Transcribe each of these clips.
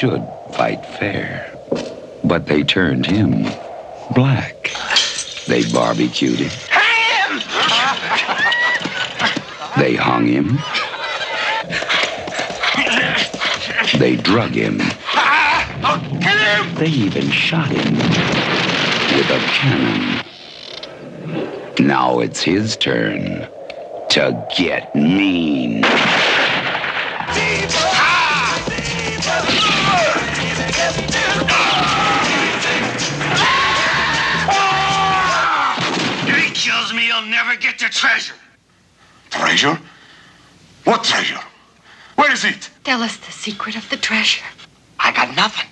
should fight fair. But they turned him black. They barbecued him. They hung him. They drug him. They even shot him with a cannon. Now it's his turn to get mean. Never get the treasure. Treasure? What treasure? Where is it? Tell us the secret of the treasure. I got nothing.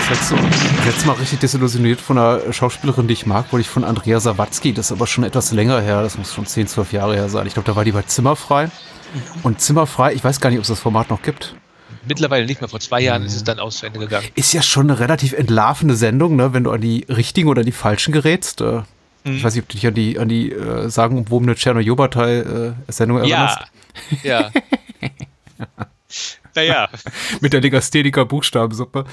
Das letzte, das letzte Mal richtig desillusioniert von einer Schauspielerin, die ich mag, wurde ich von Andrea Sawatzki. Das ist aber schon etwas länger her. Das muss schon 10, 12 Jahre her sein. Ich glaube, da war die bei Zimmerfrei. Und Zimmerfrei, ich weiß gar nicht, ob es das Format noch gibt. Mittlerweile nicht mehr. Vor zwei Jahren ist es dann aus zu Ende gegangen. Ist ja schon eine relativ entlarvende Sendung, ne? wenn du an die richtigen oder die falschen gerätst. Äh, Ich weiß nicht, ob du dich an die, an die äh, sagenumwobene Tschernojobatai-Sendung erinnerst. Ja. Ja. naja. Mit der Legastheniker Buchstabensuppe.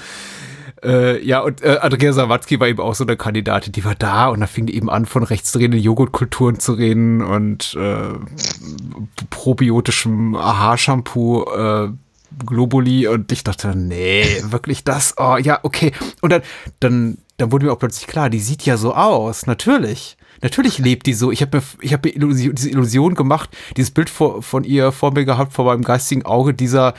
Äh, ja, und äh, Andrea Sawatzki war eben auch so eine Kandidatin, die war da und da fing die eben an, von rechtsdrehenden Joghurtkulturen zu reden und äh, probiotischem Haarshampoo, äh, Globuli und ich dachte, nee, wirklich das? Oh, ja, okay. Und dann, dann, dann wurde mir auch plötzlich klar, die sieht ja so aus, natürlich. Natürlich lebt die so. Ich habe mir, ich habe mir Illusion, diese Illusion gemacht, dieses Bild vor, von ihr vor mir gehabt, vor meinem geistigen Auge dieser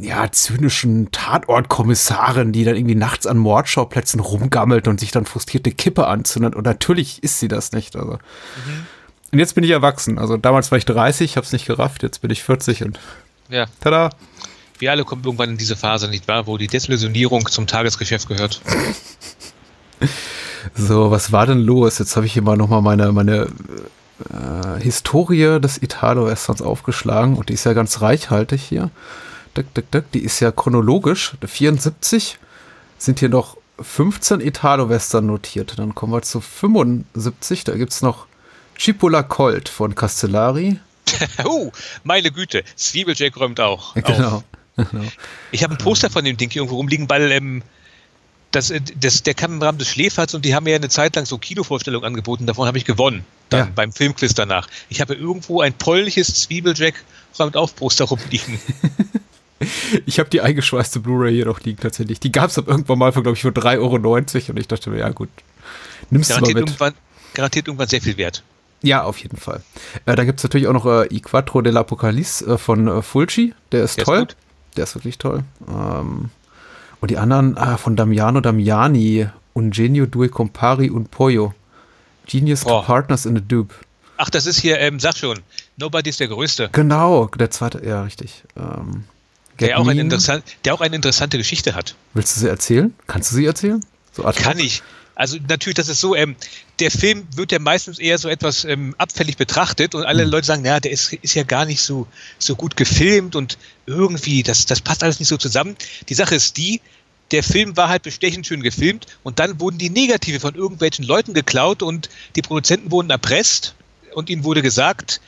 ja, zynischen Tatortkommissarin, die dann irgendwie nachts an Mordschauplätzen rumgammelt und sich dann frustrierte Kippe anzündet. Und natürlich ist sie das nicht. Also. Und jetzt bin ich erwachsen. Also damals war ich 30, habe es nicht gerafft, jetzt bin ich 40 und Ja. tada. Wir alle kommen irgendwann in diese Phase, nicht wahr, wo die Desillusionierung zum Tagesgeschäft gehört. So, was war denn los? Jetzt habe ich hier mal nochmal meine, meine äh, Historie des Italo-Westerns aufgeschlagen und die ist ja ganz reichhaltig hier. Dick, dick, dick, die ist ja chronologisch. 74 sind hier noch 15 Italo-Western notiert. Dann kommen wir zu 75. Da gibt es noch Cipolla Colt von Castellari. oh, meine Güte. Zwiebeljack räumt auch. Genau. Auf. Ich habe ein Poster von dem Ding hier irgendwo rumliegen, weil ähm, das, äh, das, der kam im Rahmen des Schläferts und die haben mir ja eine Zeit lang so Kinovorstellungen angeboten. Davon habe ich gewonnen. Dann Ja. beim Filmquiz danach. Ich habe irgendwo ein polnisches Zwiebeljack räumt auf Poster rumliegen. Ich habe die eingeschweißte Blu-ray hier noch liegen tatsächlich. Die gab es aber irgendwann mal für, glaube ich, für 3,90 Euro und ich dachte mir, ja gut, nimmst du mal Garantiert mit. irgendwann, garantiert irgendwann sehr viel wert. Ja, auf jeden Fall. Äh, da gibt es natürlich auch noch äh, I Quattro dell'Apocalypse äh, von äh, Fulci. Der ist Der ist toll. gut. Der ist wirklich toll. Ähm, und die anderen ah, von Damiano Damiani, Ungenio due compari un pollo. Genius to Oh. Partners in a Dupe. Ach, das ist hier, ähm, sag schon, Nobody ist der Größte. Genau, der zweite, ja, richtig. Ähm, Der auch, eine interessant, der auch eine interessante Geschichte hat. Willst du sie erzählen? Kannst du sie erzählen? So? Kann ich. Also natürlich, das ist so, ähm, der Film wird ja meistens eher so etwas ähm, abfällig betrachtet und alle Leute sagen, naja, der ist, ist ja gar nicht so, so gut gefilmt und irgendwie, das, das passt alles nicht so zusammen. Die Sache ist die, der Film war halt bestechend schön gefilmt und dann wurden die Negative von irgendwelchen Leuten geklaut und die Produzenten wurden erpresst und ihnen wurde gesagt,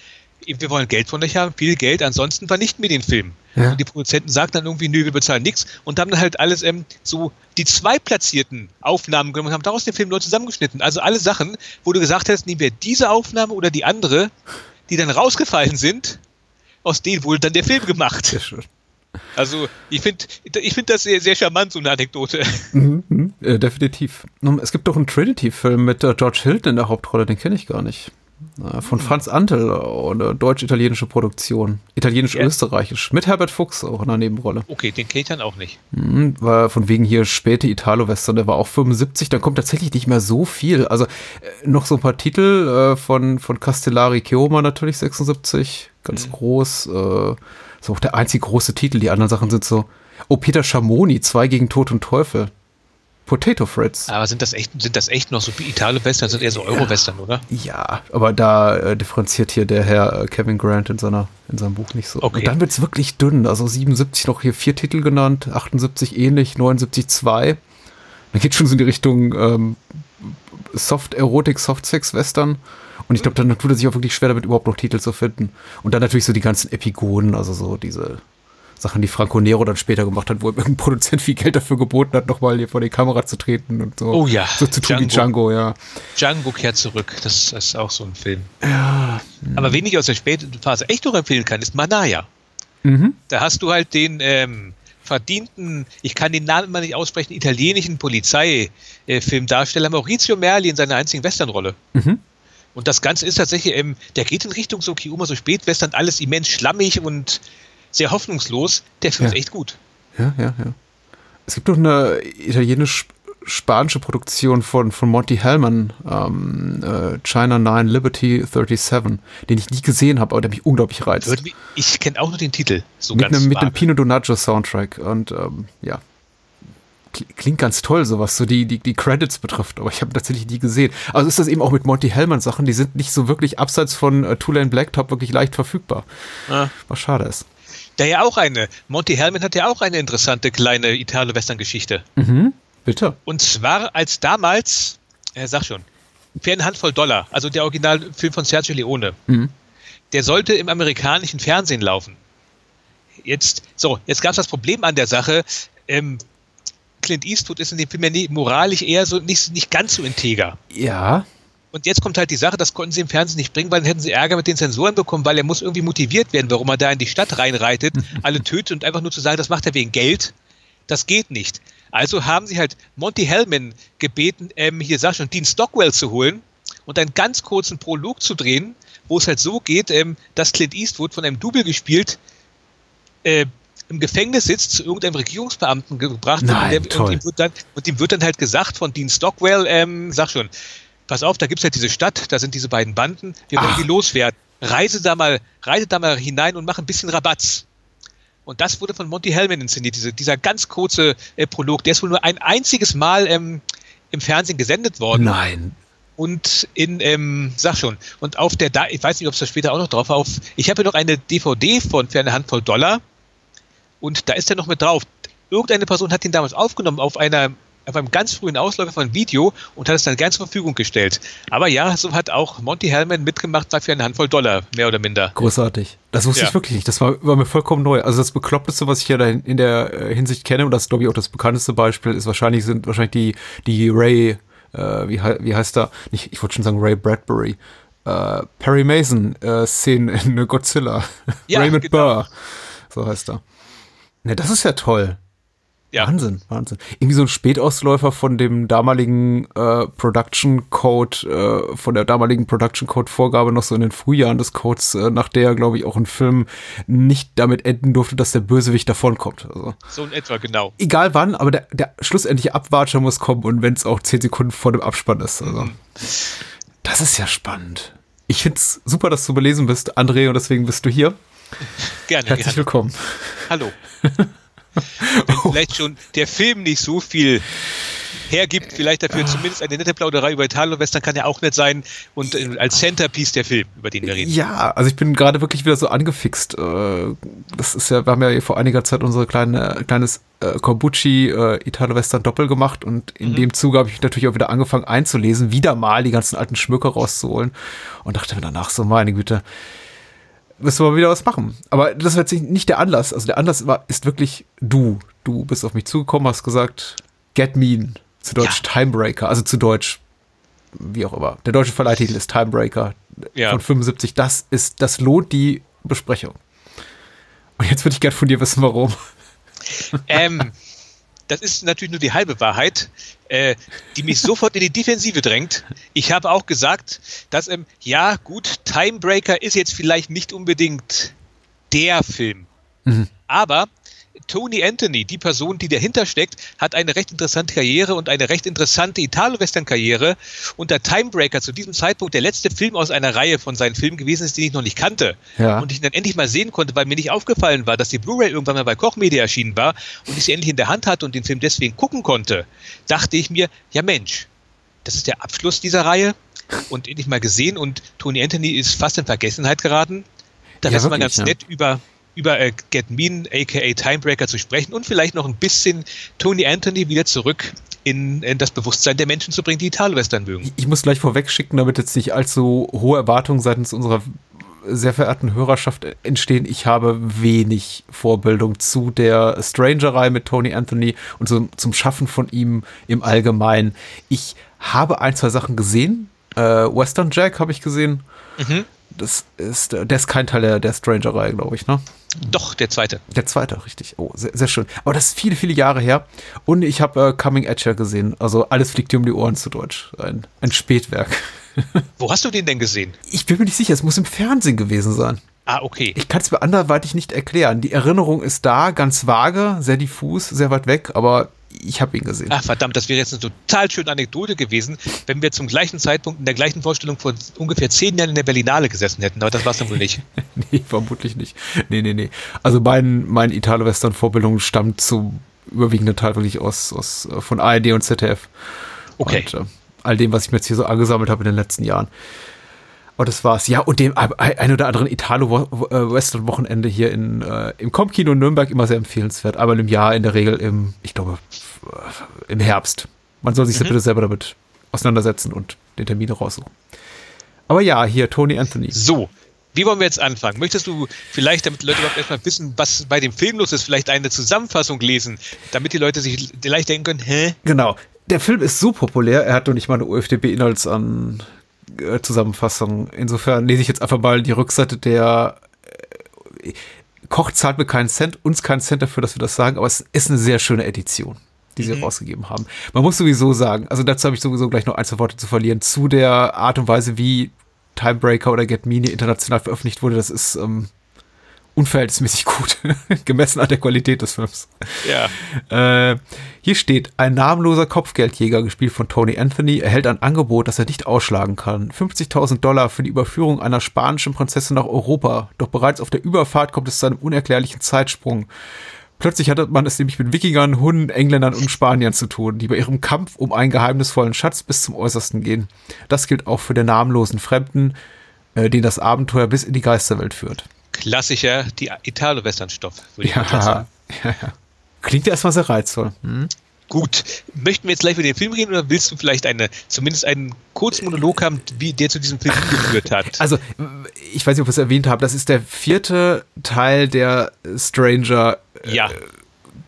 wir wollen Geld von euch haben, viel Geld, ansonsten vernichten wir den Film. Ja. Und die Produzenten sagten dann irgendwie, nö, wir bezahlen nichts und haben dann halt alles ähm, so die zweitplatzierten Aufnahmen genommen und haben daraus den Film neu zusammengeschnitten. Also alle Sachen, wo du gesagt hast, nehmen wir diese Aufnahme oder die andere, die dann rausgefallen sind, aus denen wurde dann der Film gemacht. Sehr schön. Also ich finde ich find das sehr, sehr charmant, so eine Anekdote. Mhm, mhm, äh, definitiv. Es gibt doch einen Trinity-Film mit äh, George Hilton in der Hauptrolle, den kenne ich gar nicht. Äh, von Franz Antel, äh, eine deutsch-italienische Produktion. Italienisch-österreichisch. Mit Herbert Fuchs auch in der Nebenrolle. Okay, den kenne ich dann auch nicht. Mhm, war von wegen hier späte Italo-Western, der war auch 75, dann kommt tatsächlich nicht mehr so viel. Also äh, noch so ein paar Titel äh, von, von Castellari Chioma natürlich 76, ganz groß. Äh, ist auch der einzige große Titel, die anderen Sachen sind so. Oh, Peter Schamoni, zwei gegen Tod und Teufel. Potato Fritz. Aber sind das echt, sind das echt noch so Italo-Western, sind eher so Euro-Western, oder? Ja, aber da äh, differenziert hier der Herr äh, Kevin Grant in, seiner, in seinem Buch nicht so. Okay. Und dann wird's wirklich dünn. Also 77 noch hier vier Titel genannt, 78 ähnlich, 79 zwei. Dann geht schon so in die Richtung ähm, Soft Erotik, Soft Sex Western. Und ich glaube, dann tut er sich auch wirklich schwer damit, überhaupt noch Titel zu finden. Und dann natürlich so die ganzen Epigonen, also so diese Sachen, die Franco Nero dann später gemacht hat, wo ihm irgendein Produzent viel Geld dafür geboten hat, nochmal hier vor die Kamera zu treten und so. Oh ja, So zu tun wie Django. Django, ja. Django kehrt zurück. Das, ist auch so ein Film. Ja. Aber wen ich aus der späten Phase echt noch empfehlen kann, ist Manaya. Mhm. Da hast du halt den ähm, verdienten, ich kann den Namen immer nicht aussprechen, italienischen Polizeifilmdarsteller Maurizio Merli in seiner einzigen Westernrolle. Mhm. Und das Ganze ist tatsächlich, ähm, der geht in Richtung so Kiuma, so Spätwestern, alles immens schlammig und sehr hoffnungslos. Der Film Ja. ist echt gut. Ja, ja, ja. Es gibt doch eine italienisch-spanische Produktion von, von Monty Hellman, ähm, äh, China 9 Liberty 37, den ich nie gesehen habe, aber der mich unglaublich reizt. Ich kenne auch nur den Titel. So mit einem, mit einem. Pino Donaggio Soundtrack und ähm, ja. Kli- Klingt ganz toll, so was so die, die, die Credits betrifft, aber ich habe tatsächlich nie gesehen. Also ist das eben auch mit Monty Hellman Sachen, die sind nicht so wirklich abseits von äh, Two Lane Blacktop wirklich leicht verfügbar. Ah. Was schade ist. Der ja auch eine, Monty Hellman hat ja auch eine interessante kleine Italo-Western-Geschichte. Mhm. Bitte. Und zwar als damals, er sag schon, für eine Handvoll Dollar, also der Originalfilm von Sergio Leone, Mhm. der sollte im amerikanischen Fernsehen laufen. Jetzt, so, jetzt gab es das Problem an der Sache, ähm, Clint Eastwood ist in dem Film ja nie, moralisch eher so nicht, nicht ganz so integer. Ja. Und jetzt kommt halt die Sache, das konnten sie im Fernsehen nicht bringen, weil dann hätten sie Ärger mit den Sensoren bekommen, weil er muss irgendwie motiviert werden, warum er da in die Stadt reinreitet, alle tötet und einfach nur zu sagen, das macht er wegen Geld, das geht nicht. Also haben sie halt Monty Hellman gebeten, ähm, hier sag schon, Dean Stockwell zu holen und einen ganz kurzen Prolog zu drehen, wo es halt so geht, ähm, dass Clint Eastwood von einem Double gespielt äh, im Gefängnis sitzt, zu irgendeinem Regierungsbeamten gebracht wird Nein, und, der, und, ihm wird dann, und ihm wird dann halt gesagt von Dean Stockwell, ähm, sag schon, pass auf, da gibt's halt diese Stadt, da sind diese beiden Banden, wir wollen Ach. die loswerden. Reise da mal, reise da mal hinein und mach ein bisschen Rabatz. Und das wurde von Monty Hellman inszeniert, diese, dieser ganz kurze äh, Prolog. Der ist wohl nur ein einziges Mal ähm, im Fernsehen gesendet worden. Nein. Und in, ähm, sag schon, und auf der, da ich weiß nicht, ob es da später auch noch drauf war, auf, ich habe hier noch eine DVD von für eine Handvoll Dollar und da ist er noch mit drauf. Irgendeine Person hat ihn damals aufgenommen auf einer, auf einem ganz frühen Ausläufer von Video und hat es dann gern zur Verfügung gestellt. Aber ja, so hat auch Monty Hellman mitgemacht bei für eine Handvoll Dollar, mehr oder minder. Großartig. Das wusste Ja. ich wirklich nicht. Das war, war mir vollkommen neu. Also das Bekloppteste, was ich ja da in, der äh, Hinsicht kenne, und das ist, glaube ich, auch das bekannteste Beispiel, ist wahrscheinlich, sind wahrscheinlich die, die Ray, äh, wie, wie heißt er? Nicht, ich wollte schon sagen Ray Bradbury. Äh, Perry Mason äh, in Godzilla. Ja, Raymond genau. Burr. So heißt er. Ne, das ist ja toll. Ja. Wahnsinn, Wahnsinn. Irgendwie so ein Spätausläufer von dem damaligen äh, Production Code, äh, von der damaligen Production Code Vorgabe noch so in den Frühjahren des Codes, äh, nach der, glaube ich, auch ein Film nicht damit enden durfte, dass der Bösewicht davonkommt. Also, So in etwa, genau. egal wann, aber der, der schlussendliche Abwatscher muss kommen und wenn es auch zehn Sekunden vor dem Abspann ist. Also, das ist ja spannend. Ich find's super, dass du belesen bist, André, und deswegen bist du hier. Gerne, Herzlich gerne. willkommen. Hallo. Wenn vielleicht schon der Film nicht so viel hergibt, vielleicht dafür zumindest eine nette Plauderei über Italo-Western kann ja auch nett sein und äh, als Centerpiece der Film, über den wir reden. Ja, also ich bin gerade wirklich wieder so angefixt. Äh, Das ist ja, wir haben ja vor einiger Zeit unsere kleine, kleines äh, Corbucci äh, Italo-Western Doppel gemacht und in dem Zuge habe ich natürlich auch wieder angefangen einzulesen, wieder mal die ganzen alten Schmöcker rauszuholen und dachte mir danach so, meine Güte, müssen wir mal wieder was machen. Aber das war jetzt nicht der Anlass. Also der Anlass war, ist wirklich du. Du bist auf mich zugekommen, hast gesagt, Get Mean, zu Deutsch Timebreaker, also zu Deutsch, wie auch immer. Der deutsche Verleihtitel ist Timebreaker Ja. von 75. Das ist, das lohnt die Besprechung. Und jetzt würde ich gerne von dir wissen, warum. Ähm, das ist natürlich nur die halbe Wahrheit, äh, die mich sofort in die Defensive drängt. Ich habe auch gesagt, dass, ähm, ja, gut, Timebreaker ist jetzt vielleicht nicht unbedingt der Film. Aber Tony Anthony, die Person, die dahinter steckt, hat eine recht interessante Karriere und eine recht interessante Italo-Western-Karriere. Und der Timebreaker zu diesem Zeitpunkt der letzte Film aus einer Reihe von seinen Filmen gewesen ist, den ich noch nicht kannte. Ja. Und ich ihn dann endlich mal sehen konnte, weil mir nicht aufgefallen war, dass die Blu-ray irgendwann mal bei Koch Media erschienen war und ich sie endlich in der Hand hatte und den Film deswegen gucken konnte, dachte ich mir, ja Mensch, das ist der Abschluss dieser Reihe und endlich mal gesehen und Tony Anthony ist fast in Vergessenheit geraten. Da Ja, wäre es mal ganz ja. nett über über äh, Get Mean, aka Timebreaker zu sprechen und vielleicht noch ein bisschen Tony Anthony wieder zurück in, in das Bewusstsein der Menschen zu bringen, die Italwestern mögen. Ich muss gleich vorweg schicken, damit jetzt nicht allzu hohe Erwartungen seitens unserer sehr verehrten Hörerschaft entstehen. Ich habe wenig Vorbildung zu der Strangerei mit Tony Anthony und so, zum Schaffen von ihm im Allgemeinen. Ich habe ein, zwei Sachen gesehen. Äh, Western Jack habe ich gesehen. Mhm. Das ist, der ist kein Teil der, der Stranger-Reihe, glaube ich, ne? Doch, der zweite. Der zweite, richtig. Oh, sehr, sehr schön. Aber das ist viele, viele Jahre her. Und ich habe äh, Coming Edge gesehen. Also alles fliegt dir um die Ohren zu Deutsch. Ein, ein Spätwerk. Wo hast du den denn gesehen? Ich bin mir nicht sicher, es muss im Fernsehen gewesen sein. Ah, okay. Ich kann es mir anderweitig nicht erklären. Die Erinnerung ist da, ganz vage, sehr diffus, sehr weit weg, aber ich habe ihn gesehen. Ach verdammt, das wäre jetzt eine total schöne Anekdote gewesen, wenn wir zum gleichen Zeitpunkt in der gleichen Vorstellung vor ungefähr zehn Jahren in der Berlinale gesessen hätten, aber das war es dann wohl nicht. nee, vermutlich nicht. Nee, nee, nee. Also mein, mein Italo-Western-Vorbildung stammt zum überwiegenden Teil wirklich aus, aus von ARD und ZDF. Okay. Und, äh, all dem, was ich mir jetzt hier so angesammelt habe in den letzten Jahren. Aber das war's. Ja, und dem ein oder anderen Italo-Western-Wochenende hier in, äh, im Comkino Nürnberg immer sehr empfehlenswert. Einmal im Jahr, in der Regel im, ich glaube, im Herbst. Man soll sich mhm. bitte selber damit auseinandersetzen und den Termin raussuchen. Aber ja, hier Tony Anthony. So, wie wollen wir jetzt anfangen? Möchtest du vielleicht, damit die Leute überhaupt erstmal wissen, was bei dem Film los ist, vielleicht eine Zusammenfassung lesen, damit die Leute sich leicht denken können, hä? Genau. Der Film ist so populär, er hat doch nicht mal eine UFDB-Inhaltsan äh, Zusammenfassung. Insofern lese ich jetzt einfach mal die Rückseite der äh, Koch zahlt mir keinen Cent, uns keinen Cent dafür, dass wir das sagen, aber es ist eine sehr schöne Edition, die sie mhm. rausgegeben haben. Man muss sowieso sagen, also dazu habe ich sowieso gleich noch ein, zwei Worte zu verlieren, zu der Art und Weise, wie Timebreaker oder Get Mini international veröffentlicht wurde, das ist ähm, unverhältnismäßig gut, gemessen an der Qualität des Films. Ja. Äh, hier steht, ein namenloser Kopfgeldjäger, gespielt von Tony Anthony, erhält ein Angebot, das er nicht ausschlagen kann. 50.000 Dollar für die Überführung einer spanischen Prinzessin nach Europa. Doch bereits auf der Überfahrt kommt es zu einem unerklärlichen Zeitsprung. Plötzlich hatte man es nämlich mit Wikingern, Hunden, Engländern und Spaniern zu tun, die bei ihrem Kampf um einen geheimnisvollen Schatz bis zum Äußersten gehen. Das gilt auch für den namenlosen Fremden, äh, den das Abenteuer bis in die Geisterwelt führt klassischer die Italo-Western-Stoff, würde ich ja, mal sagen. Ja, ja. Klingt ja erstmal sehr reizvoll. Hm? Gut, möchten wir jetzt gleich über den Film reden oder willst du vielleicht eine, zumindest einen kurzen Monolog haben, wie der zu diesem Film geführt hat? Also, ich weiß nicht, ob ich es erwähnt habe, das ist der vierte Teil der Stranger. Äh, ja.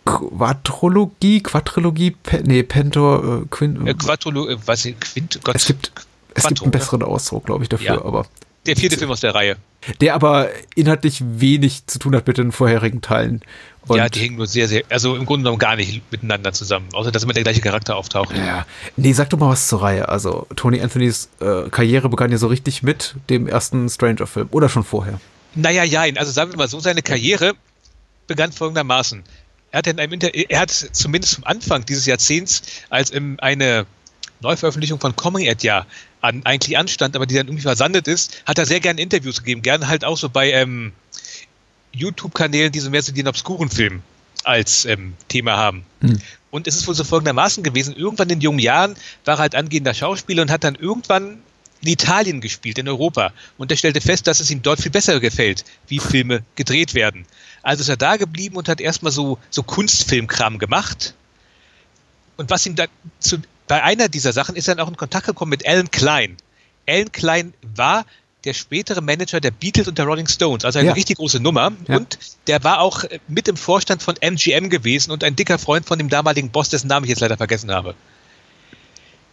Quadrologie, Quadrilogie, nee, Pentor, äh, Quint. Äh, Quadrologie, äh, was, Quint, Gott. Es gibt, es gibt einen besseren Ausdruck, glaube ich, dafür, ja. aber. Der vierte Film aus der Reihe. Der aber inhaltlich wenig zu tun hat mit den vorherigen Teilen. Und ja, die hängen nur sehr, sehr, also im Grunde genommen gar nicht miteinander zusammen, außer dass immer der gleiche Charakter auftaucht. Ja. Nee, sag doch mal was zur Reihe. Also, Tony Anthonys äh, Karriere begann ja so richtig mit dem ersten Stranger-Film oder schon vorher? Naja, ja, also sagen wir mal so, seine Karriere begann folgendermaßen. Er hat, in einem Inter er hat zumindest am Anfang dieses Jahrzehnts, als eine Neuveröffentlichung von Coming Ad ja an, eigentlich anstand, aber die dann irgendwie versandet ist, hat er sehr gerne Interviews gegeben. Gerne halt auch so bei ähm, YouTube-Kanälen, die so mehr so den obskuren Film als ähm, Thema haben. Mhm. Und es ist wohl so folgendermaßen gewesen, irgendwann in jungen Jahren war er halt angehender Schauspieler und hat dann irgendwann in Italien gespielt, in Europa. Und er stellte fest, dass es ihm dort viel besser gefällt, wie Filme gedreht werden. Also ist er da geblieben und hat erstmal so, so Kunstfilmkram gemacht. Und was ihm da zu, bei einer dieser Sachen ist er dann auch in Kontakt gekommen mit Alan Klein. Alan Klein war der spätere Manager der Beatles und der Rolling Stones, also eine ja. richtig große Nummer. Ja. Und der war auch mit im Vorstand von MGM gewesen und ein dicker Freund von dem damaligen Boss, dessen Namen ich jetzt leider vergessen habe.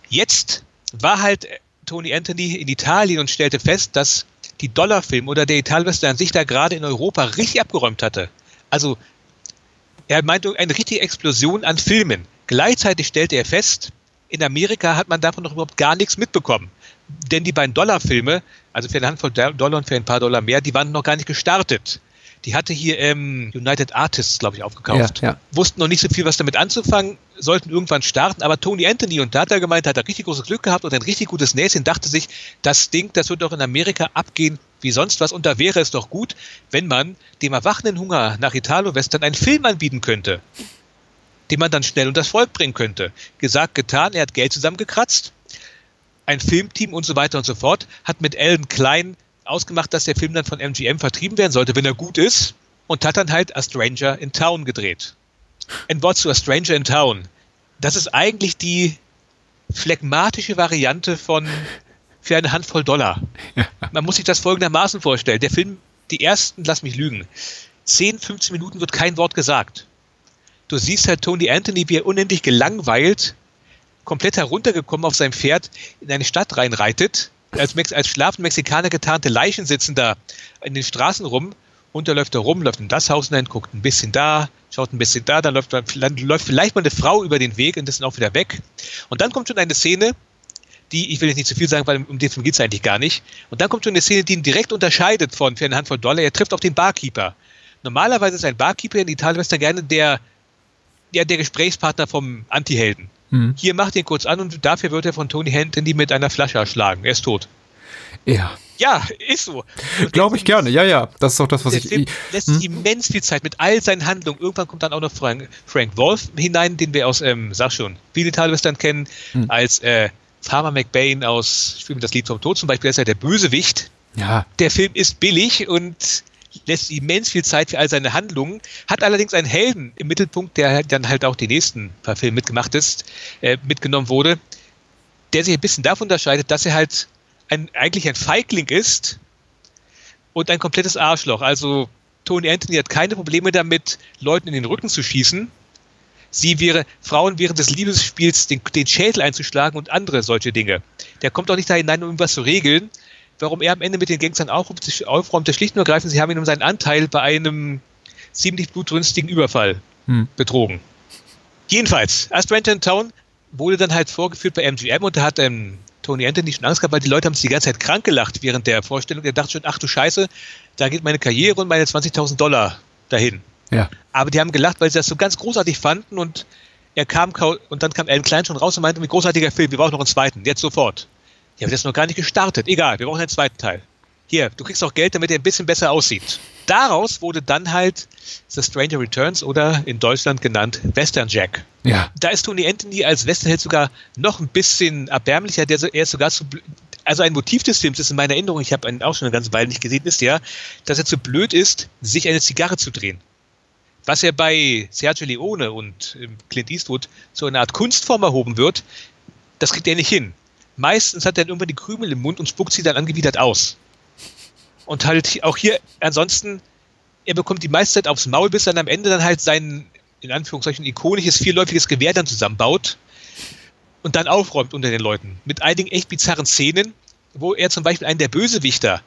Jetzt war halt Tony Anthony in Italien und stellte fest, dass die Dollarfilm oder der Italwestern sich da gerade in Europa richtig abgeräumt hatte. Also er meinte eine richtige Explosion an Filmen. Gleichzeitig stellte er fest, in Amerika hat man davon noch überhaupt gar nichts mitbekommen. Denn die beiden Dollarfilme, also für eine Handvoll Dollar und für ein paar Dollar mehr, die waren noch gar nicht gestartet. Die hatte hier ähm, United Artists, glaube ich, aufgekauft. Ja, ja. Wussten noch nicht so viel, was damit anzufangen, sollten irgendwann starten, aber Tony Anthony, und da hat er gemeint, hat er richtig großes Glück gehabt und ein richtig gutes Näschen, dachte sich, das Ding, das wird doch in Amerika abgehen wie sonst was. Und da wäre es doch gut, wenn man dem erwachenden Hunger nach Italo-Western einen Film anbieten könnte den man dann schnell unter das Volk bringen könnte. Gesagt, getan, er hat Geld zusammengekratzt, ein Filmteam und so weiter und so fort, hat mit Alan Klein ausgemacht, dass der Film dann von MGM vertrieben werden sollte, wenn er gut ist, und hat dann halt A Stranger in Town gedreht. Ein Wort zu A Stranger in Town. das ist eigentlich die phlegmatische Variante von für eine Handvoll Dollar. Man muss sich das folgendermaßen vorstellen. Der Film, die ersten, lass mich lügen, 10, 15 Minuten wird kein Wort gesagt. Du siehst halt Tony Anthony, wie er unendlich gelangweilt, komplett heruntergekommen auf seinem Pferd in eine Stadt reinreitet. Als, Mex als schlafende Mexikaner getarnte Leichen sitzen da in den Straßen rum. Und er läuft da rum, läuft in das Haus hinein, guckt ein bisschen da, schaut ein bisschen da, dann läuft, dann läuft vielleicht mal eine Frau über den Weg und ist dann auch wieder weg. Und dann kommt schon eine Szene, die, ich will jetzt nicht zu viel sagen, weil um den Film geht es eigentlich gar nicht. Und dann kommt schon eine Szene, die ihn direkt unterscheidet von für eine Handvoll Dollar. Er trifft auf den Barkeeper. Normalerweise ist ein Barkeeper in Italien gerne der, ja, der Gesprächspartner vom Antihelden. Hm. Hier macht ihn kurz an und dafür wird er von Tony Anthony mit einer Flasche erschlagen. Er ist tot. Ja. Ja, ist so. Glaube ich gerne, ja, ja. Das ist auch das, was der ich. Film lässt hm? immens viel Zeit mit all seinen Handlungen. Irgendwann kommt dann auch noch Frank, Frank Wolf hinein, den wir aus, ähm, sag schon, viele Western kennen, hm. als äh, Farmer McBain aus Spiel mit das Lied vom Tod zum Beispiel, ist ja der Bösewicht. Ja. Der Film ist billig und lässt immens viel Zeit für all seine Handlungen, hat allerdings einen Helden im Mittelpunkt, der dann halt auch die nächsten paar Filme mitgemacht ist, äh, mitgenommen wurde, der sich ein bisschen davon unterscheidet, dass er halt ein, eigentlich ein Feigling ist und ein komplettes Arschloch. Also Tony Anthony hat keine Probleme damit, Leuten in den Rücken zu schießen. Sie wäre, Frauen während des Liebesspiels den, den Schädel einzuschlagen und andere solche Dinge. Der kommt auch nicht da hinein, um irgendwas zu regeln. Warum er am Ende mit den Gangstern aufräumt, aufräumt der schlicht und ergreifend, sie haben ihn um seinen Anteil bei einem ziemlich blutrünstigen Überfall hm. betrogen. Jedenfalls, A Stranger in Town wurde dann halt vorgeführt bei MGM und da hat ähm, Tony Anthony schon Angst gehabt, weil die Leute haben sich die ganze Zeit krank gelacht während der Vorstellung. Er dachte schon, ach du Scheiße, da geht meine Karriere und meine 20.000 Dollar dahin. Ja. Aber die haben gelacht, weil sie das so ganz großartig fanden und er kam und dann kam Alan Klein schon raus und meinte, wie großartiger Film, wir brauchen noch einen zweiten, jetzt sofort. Ja, aber das ist noch gar nicht gestartet. Egal, wir brauchen einen zweiten Teil. Hier, du kriegst auch Geld, damit er ein bisschen besser aussieht. Daraus wurde dann halt The Stranger Returns oder in Deutschland genannt Western Jack. Ja. Da ist Tony Anthony als Westernheld sogar noch ein bisschen erbärmlicher. Der, er ist sogar zu, also ein Motiv des Films ist in meiner Erinnerung, ich habe ihn auch schon eine ganze Weile nicht gesehen, ist ja, dass er zu blöd ist, sich eine Zigarre zu drehen. Was er bei Sergio Leone und ähm, Clint Eastwood zu einer Art Kunstform erhoben wird, das kriegt er nicht hin. Meistens hat er dann irgendwann die Krümel im Mund und spuckt sie dann angewidert aus. Und halt auch hier, ansonsten, er bekommt die meiste Zeit aufs Maul, bis dann am Ende dann halt sein, in Anführungszeichen, ikonisches vierläufiges Gewehr dann zusammenbaut und dann aufräumt unter den Leuten. Mit einigen echt bizarren Szenen, wo er zum Beispiel einen der Bösewichter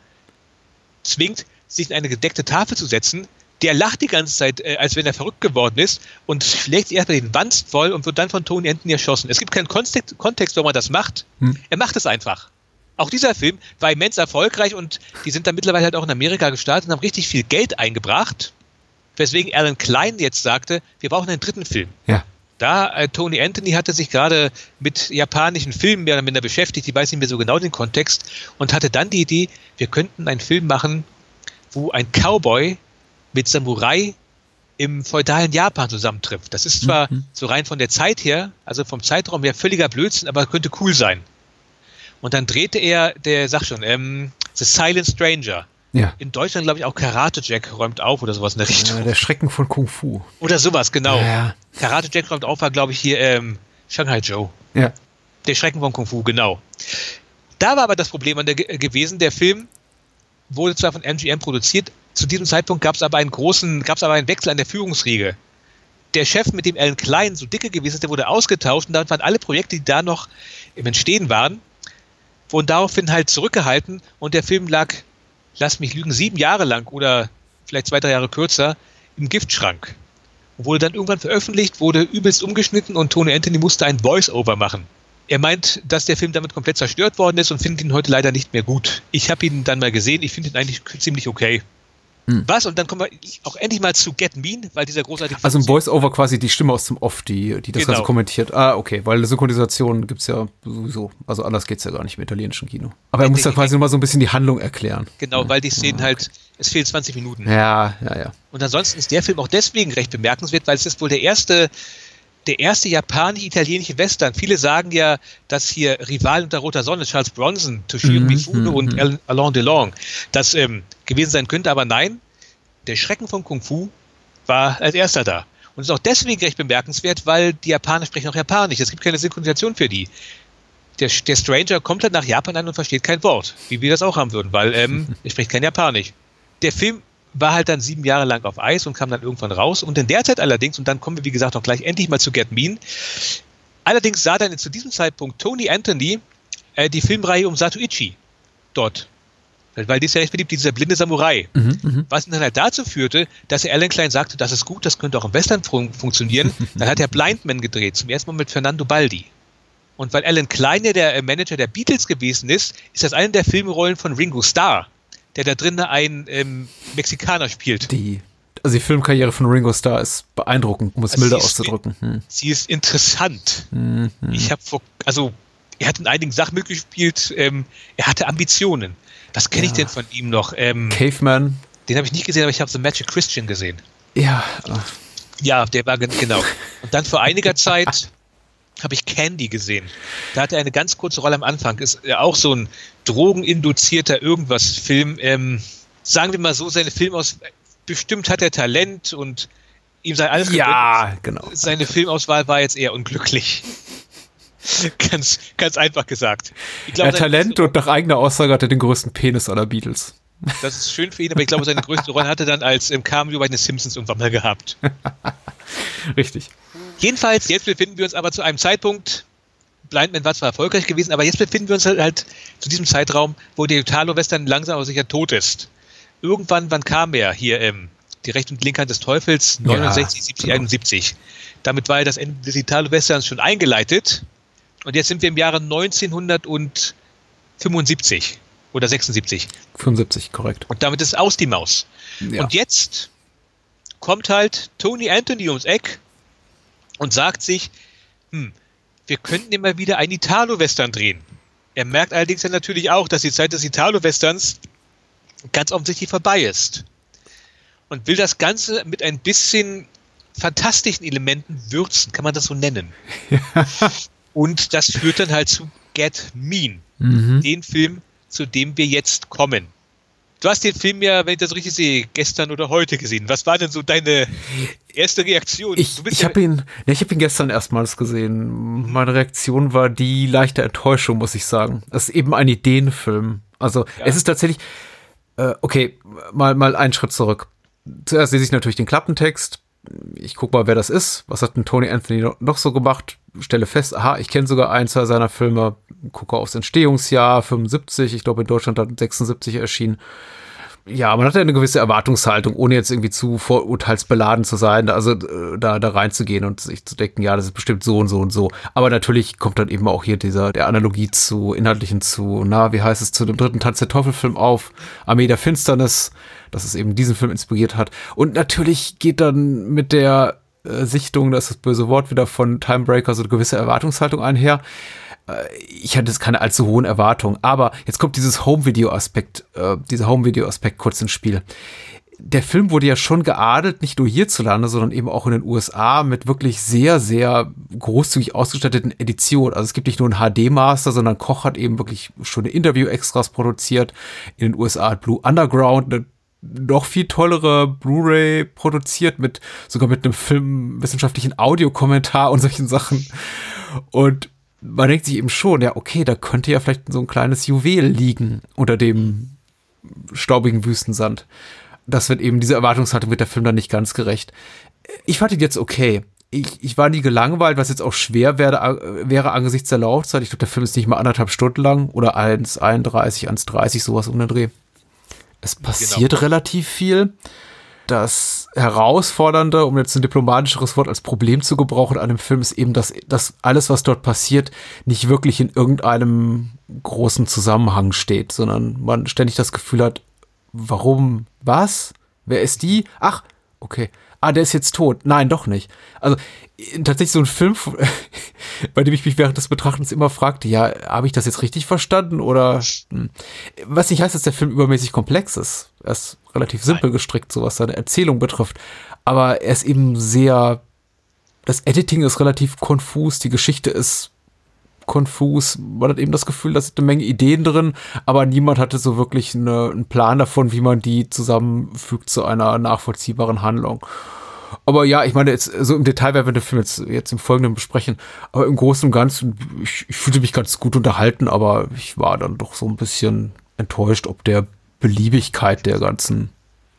zwingt, sich in eine gedeckte Tafel zu setzen. Der lacht die ganze Zeit, äh, als wenn er verrückt geworden ist und schlägt sich erstmal den Wanst voll und wird dann von Tony Anthony erschossen. Es gibt keinen Kontext, Kontext warum er das macht. Hm. Er macht es einfach. Auch dieser Film war immens erfolgreich und die sind dann mittlerweile halt auch in Amerika gestartet und haben richtig viel Geld eingebracht. Weswegen Alan Klein jetzt sagte, wir brauchen einen dritten Film. Ja. Da äh, Tony Anthony hatte sich gerade mit japanischen Filmen mehr oder minder beschäftigt, ich weiß nicht mehr so genau den Kontext, und hatte dann die Idee, wir könnten einen Film machen, wo ein Cowboy mit Samurai im feudalen Japan zusammentrifft. Das ist zwar mhm. so rein von der Zeit her, also vom Zeitraum her völliger Blödsinn, aber könnte cool sein. Und dann drehte er, der sag schon, ähm, The Silent Stranger. Ja. In Deutschland, glaube ich, auch Karate Jack räumt auf oder sowas in der Richtung. Ja, der Schrecken von Kung Fu. Oder sowas, genau. Ja. Karate Jack räumt auf, war, glaube ich, hier ähm, Shanghai Joe. Ja. Der Schrecken von Kung Fu, genau. Da war aber das Problem an der gewesen, der Film wurde zwar von MGM produziert, zu diesem Zeitpunkt gab es aber einen großen, gab es aber einen Wechsel an der Führungsriege. Der Chef, mit dem Alan Klein so dicke gewesen ist, der wurde ausgetauscht und dann waren alle Projekte, die da noch im Entstehen waren, wurden daraufhin halt zurückgehalten und der Film lag, lass mich lügen, sieben Jahre lang oder vielleicht zwei, drei Jahre kürzer im Giftschrank. Und wurde dann irgendwann veröffentlicht, wurde übelst umgeschnitten und Tony Anthony musste ein Voice-Over machen. Er meint, dass der Film damit komplett zerstört worden ist und findet ihn heute leider nicht mehr gut. Ich habe ihn dann mal gesehen, ich finde ihn eigentlich ziemlich okay. Hm. Was? Und dann kommen wir auch endlich mal zu Get Mean, weil dieser großartige. Also im Voice-Over quasi die Stimme aus dem Off, die, die das genau. Ganze kommentiert. Ah, okay, weil eine Synchronisation gibt es ja sowieso. Also anders geht es ja gar nicht im italienischen Kino. Aber er muss ja quasi nochmal so ein bisschen die Handlung erklären. Genau, ja. weil die Szenen ja, okay. halt, es fehlen 20 Minuten. Ja, ja, ja. Und ansonsten ist der Film auch deswegen recht bemerkenswert, weil es ist wohl der erste der erste japanisch-italienische Western. Viele sagen ja, dass hier Rivalen unter roter Sonne, Charles Bronson, Toshiro mhm, Mifune mhm, und mhm. Alain Delon, das ähm, gewesen sein könnte, aber nein, der Schrecken von Kung Fu war als erster da. Und ist auch deswegen recht bemerkenswert, weil die Japaner sprechen auch Japanisch. Es gibt keine Synchronisation für die. Der, der Stranger kommt dann nach Japan an und versteht kein Wort, wie wir das auch haben würden, weil ähm, er spricht kein Japanisch. Der Film war halt dann sieben Jahre lang auf Eis und kam dann irgendwann raus. Und in der Zeit allerdings, und dann kommen wir wie gesagt auch gleich endlich mal zu Get Mean, allerdings sah dann zu diesem Zeitpunkt Tony Anthony äh, die Filmreihe um Satuichi dort weil die ist ja recht beliebt, dieser blinde Samurai. Mhm, was dann halt dazu führte, dass er Alan Klein sagte, das ist gut, das könnte auch im Western fun funktionieren. dann hat er Blindman gedreht, zum ersten Mal mit Fernando Baldi. Und weil Alan Klein ja der äh, Manager der Beatles gewesen ist, ist das eine der Filmrollen von Ringo Starr, der da drin einen ähm, Mexikaner spielt. Die, also die Filmkarriere von Ringo Starr ist beeindruckend, um es also milder auszudrücken. Hm. Sie ist interessant. Mhm. Ich habe vor, also er hat in einigen Sachen mitgespielt, ähm, er hatte Ambitionen. Was kenne ja. ich denn von ihm noch? Ähm, Caveman. Den habe ich nicht gesehen, aber ich habe The Magic Christian gesehen. Ja. Ja, der war genau. Und dann vor einiger Zeit habe ich Candy gesehen. Da hat er eine ganz kurze Rolle am Anfang. Ist ja auch so ein drogeninduzierter irgendwas-Film. Ähm, sagen wir mal so, seine Filmaus bestimmt hat er Talent und ihm sei alles Ja, genau. Seine Filmauswahl war jetzt eher unglücklich. ganz, ganz einfach gesagt. Ich glaub, ja, Talent und nach eigener Aussage hat er den größten Penis aller Beatles. Das ist schön für ihn, aber ich glaube, seine größte Rolle hat er dann als im Cameo bei den Simpsons irgendwann mal gehabt. Richtig. Jedenfalls, jetzt befinden wir uns aber zu einem Zeitpunkt, Blindman war zwar erfolgreich gewesen, aber jetzt befinden wir uns halt, halt zu diesem Zeitraum, wo der Italo-Western langsam aber sicher tot ist. Irgendwann, wann kam er hier, ähm, die Recht und Linke Hand des Teufels, 69, ja, 70, genau. 71. Damit war ja das Ende des Italo-Westerns schon eingeleitet und jetzt sind wir im Jahre 1975 oder 76. 75, korrekt. Und damit ist aus die Maus. Ja. Und jetzt kommt halt Tony Anthony ums Eck und sagt sich, hm, wir könnten immer wieder ein Italo-Western drehen. Er merkt allerdings ja natürlich auch, dass die Zeit des Italo-Westerns ganz offensichtlich vorbei ist. Und will das Ganze mit ein bisschen fantastischen Elementen würzen, kann man das so nennen. Ja. Und das führt dann halt zu Get Mean, mhm. den Film, zu dem wir jetzt kommen. Du hast den Film ja, wenn ich das richtig sehe, gestern oder heute gesehen. Was war denn so deine erste Reaktion? Ich, ich habe ihn, ja, ich ihn gestern erstmals gesehen. Meine Reaktion war die leichte Enttäuschung, muss ich sagen. Es ist eben ein Ideenfilm. Also ja. es ist tatsächlich, äh, okay, mal, mal einen Schritt zurück. Zuerst lese ich natürlich den Klappentext, ich guck mal, wer das ist. Was hat denn Tony Anthony noch so gemacht? Stelle fest, aha, ich kenne sogar ein, zwei seiner Filme. Gucke aufs Entstehungsjahr, 75. Ich glaube, in Deutschland hat 76 erschienen ja, man hat ja eine gewisse Erwartungshaltung, ohne jetzt irgendwie zu vorurteilsbeladen zu sein, also äh, da, da reinzugehen und sich zu denken, ja, das ist bestimmt so und so und so. Aber natürlich kommt dann eben auch hier dieser, der Analogie zu, inhaltlichen zu, na, wie heißt es, zu dem dritten Tanz der Teufel-Film auf, Armee der Finsternis, dass es eben diesen Film inspiriert hat. Und natürlich geht dann mit der äh, Sichtung, das ist das böse Wort wieder von Timebreaker, so eine gewisse Erwartungshaltung einher. Äh, ich hatte jetzt keine allzu hohen Erwartungen, aber jetzt kommt dieses Home-Video-Aspekt, äh, dieser Home-Video-Aspekt kurz ins Spiel. Der Film wurde ja schon geadelt, nicht nur hierzulande, sondern eben auch in den USA mit wirklich sehr, sehr großzügig ausgestatteten Editionen. Also es gibt nicht nur einen HD-Master, sondern Koch hat eben wirklich schöne Interview-Extras produziert. In den USA hat Blue Underground eine noch viel tollere Blu-ray produziert mit sogar mit einem filmwissenschaftlichen Audiokommentar und solchen Sachen. Und man denkt sich eben schon, ja, okay, da könnte ja vielleicht so ein kleines Juwel liegen unter dem staubigen Wüstensand. Das wird eben, diese Erwartungshaltung wird der Film dann nicht ganz gerecht. Ich fand ihn jetzt okay. Ich, ich war nie gelangweilt, was jetzt auch schwer wäre, wäre angesichts der Laufzeit. Ich glaube, der Film ist nicht mal anderthalb Stunden lang oder 1,31, 1,30, sowas um den Dreh. Es passiert genau. relativ viel das Herausfordernde, um jetzt ein diplomatischeres Wort als Problem zu gebrauchen an dem Film, ist eben, dass, dass alles, was dort passiert, nicht wirklich in irgendeinem großen Zusammenhang steht, sondern man ständig das Gefühl hat, warum, was? Wer ist die? Ach, okay. Ah, der ist jetzt tot. Nein, doch nicht. Also tatsächlich so ein Film, bei dem ich mich während des Betrachtens immer fragte, ja, habe ich das jetzt richtig verstanden oder hm. was nicht heißt, dass der Film übermäßig komplex ist. Ist relativ simpel gestrickt, so was seine Erzählung betrifft. Aber er ist eben sehr, das Editing ist relativ konfus, die Geschichte ist konfus. Man hat eben das Gefühl, da sind eine Menge Ideen drin, aber niemand hatte so wirklich eine, einen Plan davon, wie man die zusammenfügt zu einer nachvollziehbaren Handlung. Aber ja, ich meine, jetzt so im Detail werden wir den Film jetzt, jetzt im Folgenden besprechen. Aber im Großen und Ganzen, ich, ich fühlte mich ganz gut unterhalten, aber ich war dann doch so ein bisschen enttäuscht, ob der Beliebigkeit der ganzen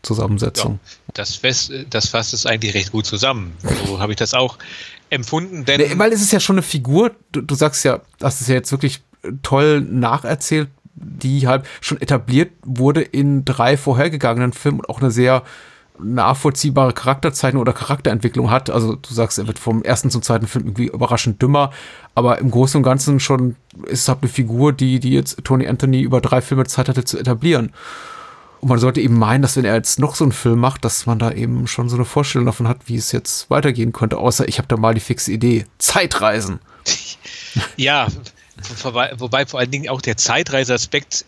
Zusammensetzung. Ja, das, fest, das fasst es eigentlich recht gut zusammen. So habe ich das auch empfunden. Denn nee, weil es ist ja schon eine Figur, du, du sagst ja, das ist ja jetzt wirklich toll nacherzählt, die halt schon etabliert wurde in drei vorhergegangenen Filmen und auch eine sehr nachvollziehbare Charakterzeichnung oder Charakterentwicklung hat. Also du sagst, er wird vom ersten zum zweiten Film irgendwie überraschend dümmer, aber im Großen und Ganzen schon ist es halt eine Figur, die, die jetzt Tony Anthony über drei Filme Zeit hatte zu etablieren. Und man sollte eben meinen, dass wenn er jetzt noch so einen Film macht, dass man da eben schon so eine Vorstellung davon hat, wie es jetzt weitergehen könnte. Außer ich habe da mal die fixe Idee. Zeitreisen. Ja, wobei vor allen Dingen auch der Zeitreiseaspekt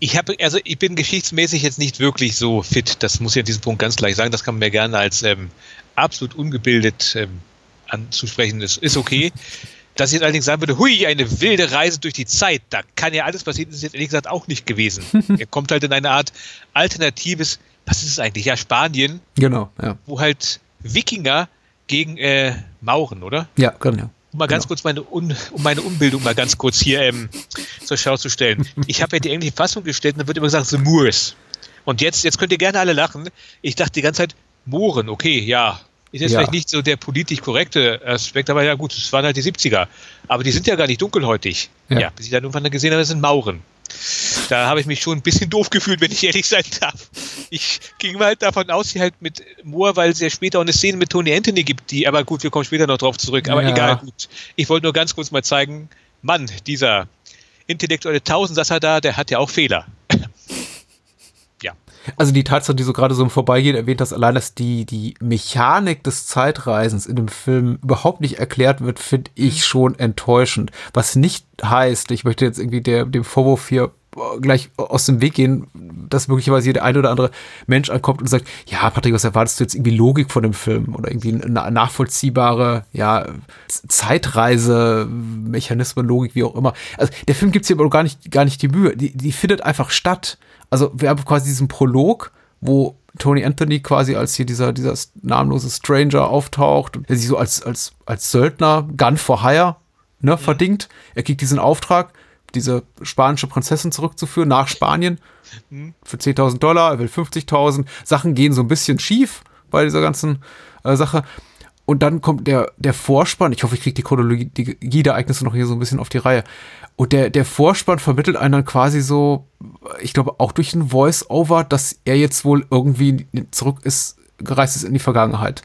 ich habe, also ich bin geschichtsmäßig jetzt nicht wirklich so fit. Das muss ich an diesem Punkt ganz gleich sagen. Das kann man mir gerne als ähm, absolut ungebildet ähm, anzusprechen. Das ist okay. Dass ich jetzt allerdings sagen würde, hui, eine wilde Reise durch die Zeit, da kann ja alles passieren, ist jetzt ehrlich gesagt auch nicht gewesen. er kommt halt in eine Art alternatives, was ist es eigentlich? Ja, Spanien. Genau, ja. Wo halt Wikinger gegen äh, Mauren, oder? Ja, genau um mal ganz genau. kurz meine, Un, um meine Unbildung mal ganz kurz hier ähm, zur Schau zu stellen. Ich habe ja die englische Fassung gestellt und da wird immer gesagt The Moors. Und jetzt, jetzt könnt ihr gerne alle lachen. Ich dachte die ganze Zeit, Mooren, okay, ja. Ist jetzt ja. vielleicht nicht so der politisch korrekte Aspekt, aber ja gut, es waren halt die 70er. Aber die sind ja gar nicht dunkelhäutig. Ja, ja bis ich dann irgendwann gesehen habe, das sind Mauren. Da habe ich mich schon ein bisschen doof gefühlt, wenn ich ehrlich sein darf. Ich ging mal halt davon aus, sie halt mit Moore, weil es ja später auch eine Szene mit Tony Anthony gibt, die, aber gut, wir kommen später noch drauf zurück, aber ja. egal, gut. Ich wollte nur ganz kurz mal zeigen, Mann, dieser intellektuelle Tausendsasser da, der hat ja auch Fehler. Also die Tatsache, die so gerade so im Vorbeigehen erwähnt hast, allein, dass die, die Mechanik des Zeitreisens in dem Film überhaupt nicht erklärt wird, finde ich mhm. schon enttäuschend. Was nicht heißt, ich möchte jetzt irgendwie der, dem Vorwurf hier gleich aus dem Weg gehen, dass möglicherweise jeder ein oder andere Mensch ankommt und sagt, ja, Patrick, was erwartest du jetzt irgendwie Logik von dem Film oder irgendwie eine nachvollziehbare, ja, Zeitreise, Mechanismen, Logik, wie auch immer. Also der Film gibt sich aber gar nicht, gar nicht die Mühe. Die, die findet einfach statt. Also wir haben quasi diesen Prolog, wo Tony Anthony quasi als hier dieser, dieser namenlose Stranger auftaucht und der sich so als, als, als Söldner, Gun for Hire, ne, verdingt. Er kriegt diesen Auftrag, diese spanische Prinzessin zurückzuführen nach Spanien mhm. für 10.000 Dollar, er will 50.000. Sachen gehen so ein bisschen schief bei dieser ganzen äh, Sache. Und dann kommt der, der Vorspann. Ich hoffe, ich kriege die Chronologie der Ereignisse noch hier so ein bisschen auf die Reihe. Und der, der Vorspann vermittelt einen dann quasi so, ich glaube, auch durch ein Voice-Over, dass er jetzt wohl irgendwie zurück ist, gereist ist in die Vergangenheit.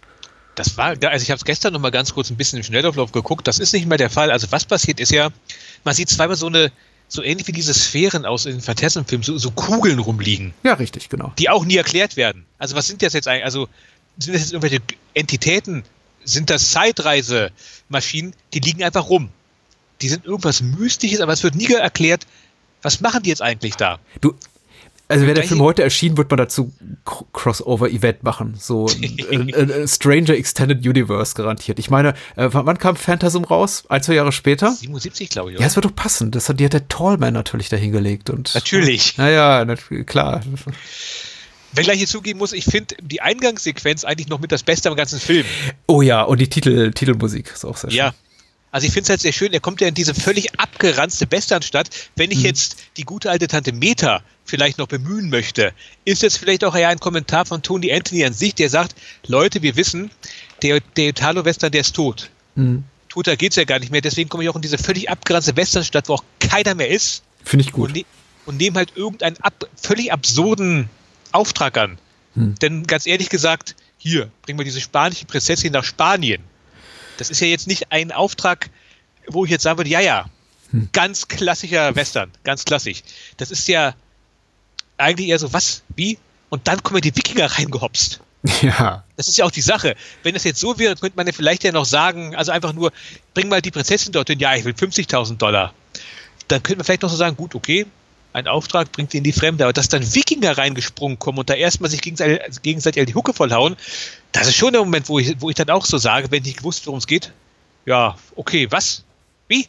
Das war, also ich habe es gestern noch mal ganz kurz ein bisschen im Schnelldurchlauf geguckt. Das ist nicht mehr der Fall. Also was passiert ist ja, man sieht zweimal so eine, so ähnlich wie diese Sphären aus den Phantasm-Filmen, so, so Kugeln rumliegen. Ja, richtig, genau. Die auch nie erklärt werden. Also was sind das jetzt eigentlich? Also sind das jetzt irgendwelche Entitäten? Sind das Zeitreisemaschinen? Die liegen einfach rum die sind irgendwas Mystisches, aber es wird nie erklärt, was machen die jetzt eigentlich da? Du, also wäre der Film heute erschienen, würde man dazu Crossover-Event machen. So ein, ein, Stranger Extended Universe garantiert. Ich meine, äh, wann kam Phantasm raus? Ein, zwei Jahre später? 77, glaube ich. Oder? Ja, es wird doch passen. Das hat, die hat der Tallman natürlich dahingelegt. Und, natürlich. Naja, klar. Wenn gleich hier zugeben muss, ich finde die Eingangssequenz eigentlich noch mit das Beste am ganzen Film. Oh ja, und die Titel, Titelmusik ist auch sehr schön. Ja, also ich finde es halt sehr schön, er kommt ja in diese völlig abgeranzte Westernstadt. Wenn ich mhm. jetzt die gute alte Tante Meta vielleicht noch bemühen möchte, ist jetzt vielleicht auch ja ein Kommentar von Tony Anthony an sich, der sagt, Leute, wir wissen, der, der Italo-Western, der ist tot. Mhm. Toter geht's ja gar nicht mehr, deswegen komme ich auch in diese völlig abgeranzte Westernstadt, wo auch keiner mehr ist. Finde ich gut. Und, ne und nehme halt irgendeinen ab völlig absurden Auftrag an. Mhm. Denn ganz ehrlich gesagt, hier, bringen wir diese spanische Prinzessin nach Spanien das ist ja jetzt nicht ein Auftrag, wo ich jetzt sagen würde, ja, ja, hm. ganz klassischer Western, ganz klassisch. Das ist ja eigentlich eher so, was, wie? Und dann kommen die Wikinger reingehopst. Ja. Das ist ja auch die Sache. Wenn das jetzt so wäre, könnte man ja vielleicht ja noch sagen, also einfach nur, bring mal die Prinzessin dorthin, ja, ich will 50.000 Dollar. Dann könnte man vielleicht noch so sagen, gut, okay, ein Auftrag bringt ihn in die Fremde, aber dass dann Wikinger reingesprungen kommen und da erstmal sich gegenseitig, gegenseitig die Hucke vollhauen, das ist schon der Moment, wo ich, wo ich dann auch so sage, wenn ich nicht gewusst, worum es geht. Ja, okay, was? Wie?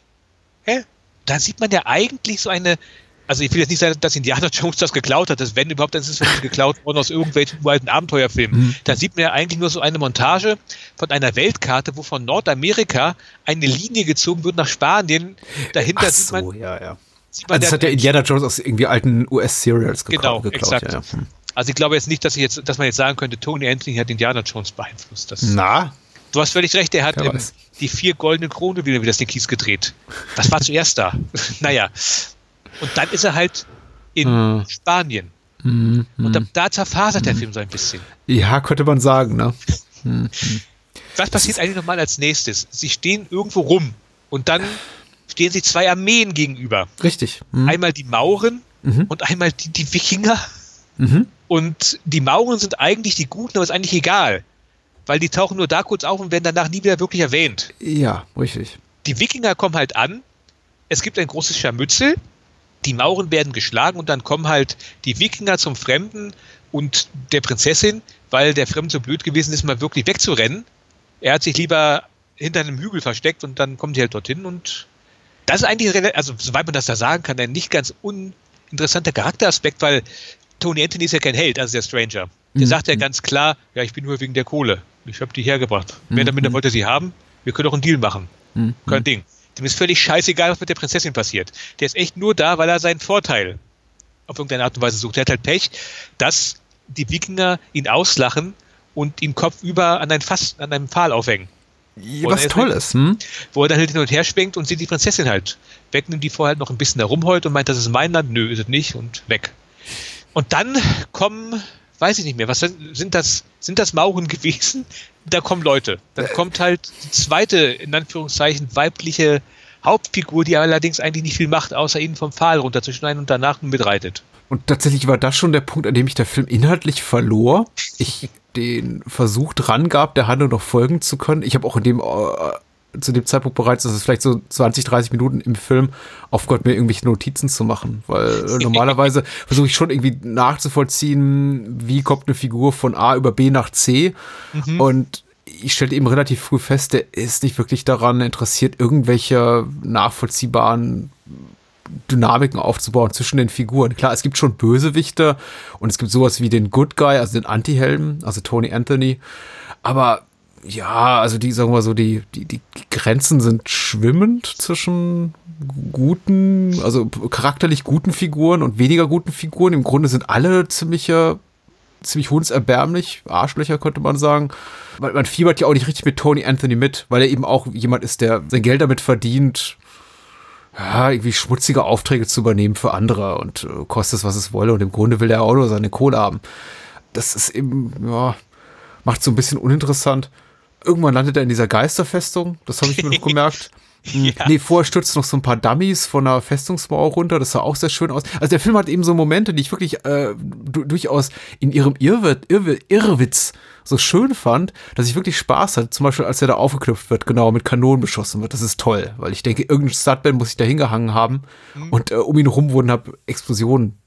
Hä? Da sieht man ja eigentlich so eine Also ich will jetzt nicht sagen, dass Indiana Jones das geklaut hat. Das wenn überhaupt, dann ist es wirklich geklaut worden aus irgendwelchen uralten Abenteuerfilmen. Mhm. Da sieht man ja eigentlich nur so eine Montage von einer Weltkarte, wo von Nordamerika eine Linie gezogen wird nach Spanien. Dahinter Ach sieht man, so, ja, ja. Also das hat ja Indiana Jones aus irgendwie alten US-Serials Genau, geklaut. exakt. Ja, ja. Hm. Also ich glaube jetzt nicht, dass ich jetzt, dass man jetzt sagen könnte, Tony Anthony hat Indiana Jones beeinflusst. Das, Na, Du hast völlig recht, er hat ähm, die vier goldenen Krone wieder wie das Ding hieß gedreht. Das war zuerst da. naja. Und dann ist er halt in Hm. Spanien. Und da, da zerfasert der Film so ein bisschen. ja, könnte man sagen, ne? Was passiert eigentlich nochmal als nächstes? Sie stehen irgendwo rum und dann stehen sich zwei Armeen gegenüber. Richtig. Hm. Einmal die Mauren Mhm. und einmal die, die Wikinger. Mhm. Und die Mauren sind eigentlich die Guten, aber ist eigentlich egal. Weil die tauchen nur da kurz auf und werden danach nie wieder wirklich erwähnt. Ja, richtig. Die Wikinger kommen halt an. Es gibt ein großes Scharmützel. Die Mauren werden geschlagen und dann kommen halt die Wikinger zum Fremden und der Prinzessin, weil der Fremde so blöd gewesen ist, mal wirklich wegzurennen. Er hat sich lieber hinter einem Hügel versteckt und dann kommen die halt dorthin und das ist eigentlich, also soweit man das da sagen kann, ein nicht ganz uninteressanter Charakteraspekt, weil Tony Anthony ist ja kein Held, also der Stranger. Der sagt ja ganz klar, ja, ich bin nur wegen der Kohle. Ich habe die hergebracht. Mehr damit wollte sie haben. Wir können auch einen Deal machen. Kein Ding. Dem ist völlig scheißegal, was mit der Prinzessin passiert. Der ist echt nur da, weil er seinen Vorteil auf irgendeine Art und Weise sucht. Der hat halt Pech, dass die Wikinger ihn auslachen und ihn kopfüber an ein Fass, an einem Pfahl aufhängen. Was ist toll nicht- ist, hm? Wo er dann halt hin und her schwenkt und sieht die Prinzessin halt wegnimmt, die vorher halt noch ein bisschen herumheult und meint, das ist mein Land. Nö, ist es nicht und weg. Und dann kommen, weiß ich nicht mehr, was sind, das, sind das Mauren gewesen? Da kommen Leute. Dann kommt halt die zweite, in Anführungszeichen, weibliche Hauptfigur, die allerdings eigentlich nicht viel macht, außer ihn vom Pfahl runterzuschneiden und danach mitreitet. Und tatsächlich war das schon der Punkt, an dem ich der Film inhaltlich verlor. Ich den Versuch dran gab, der Handlung noch folgen zu können. Ich habe auch in dem äh, zu dem Zeitpunkt bereits, das ist vielleicht so 20, 30 Minuten im Film, aufgehört, mir irgendwelche Notizen zu machen. Weil äh, normalerweise versuche ich schon irgendwie nachzuvollziehen, wie kommt eine Figur von A über B nach C. Und ich stellte eben relativ früh fest, der ist nicht wirklich daran interessiert, irgendwelche nachvollziehbaren Dynamiken aufzubauen zwischen den Figuren. Klar, es gibt schon Bösewichte und es gibt sowas wie den Good Guy, also den Anti-Helden, also Tony Anthony. Aber ja, also die, sagen wir so, die, die, die Grenzen sind schwimmend zwischen guten, also charakterlich guten Figuren und weniger guten Figuren. Im Grunde sind alle ziemliche, ziemlich hundserbärmlich, Arschlöcher könnte man sagen. Weil man fiebert ja auch nicht richtig mit Tony Anthony mit, weil er eben auch jemand ist, der sein Geld damit verdient, ja, irgendwie schmutzige Aufträge zu übernehmen für andere und äh, kostet es, was es wolle. Und im Grunde will er auch nur seine Kohle haben. Das ist eben, ja, macht so ein bisschen uninteressant. Irgendwann landet er in dieser Geisterfestung, das habe ich mir noch gemerkt. Ja. Nee, vorher stürzt noch so ein paar Dummies von einer Festungsmauer runter, das sah auch sehr schön aus. Also der Film hat eben so Momente, die ich wirklich äh, du durchaus in ihrem Irrwitz, Irrwitz, Irrwitz so schön fand, dass ich wirklich Spaß hatte. Zum Beispiel, als er da aufgeknüpft wird, genau, mit Kanonen beschossen wird. Das ist toll, weil ich denke, irgendein Stuntman muss sich da hingehangen haben und äh, um ihn rum wurden hab Explosionen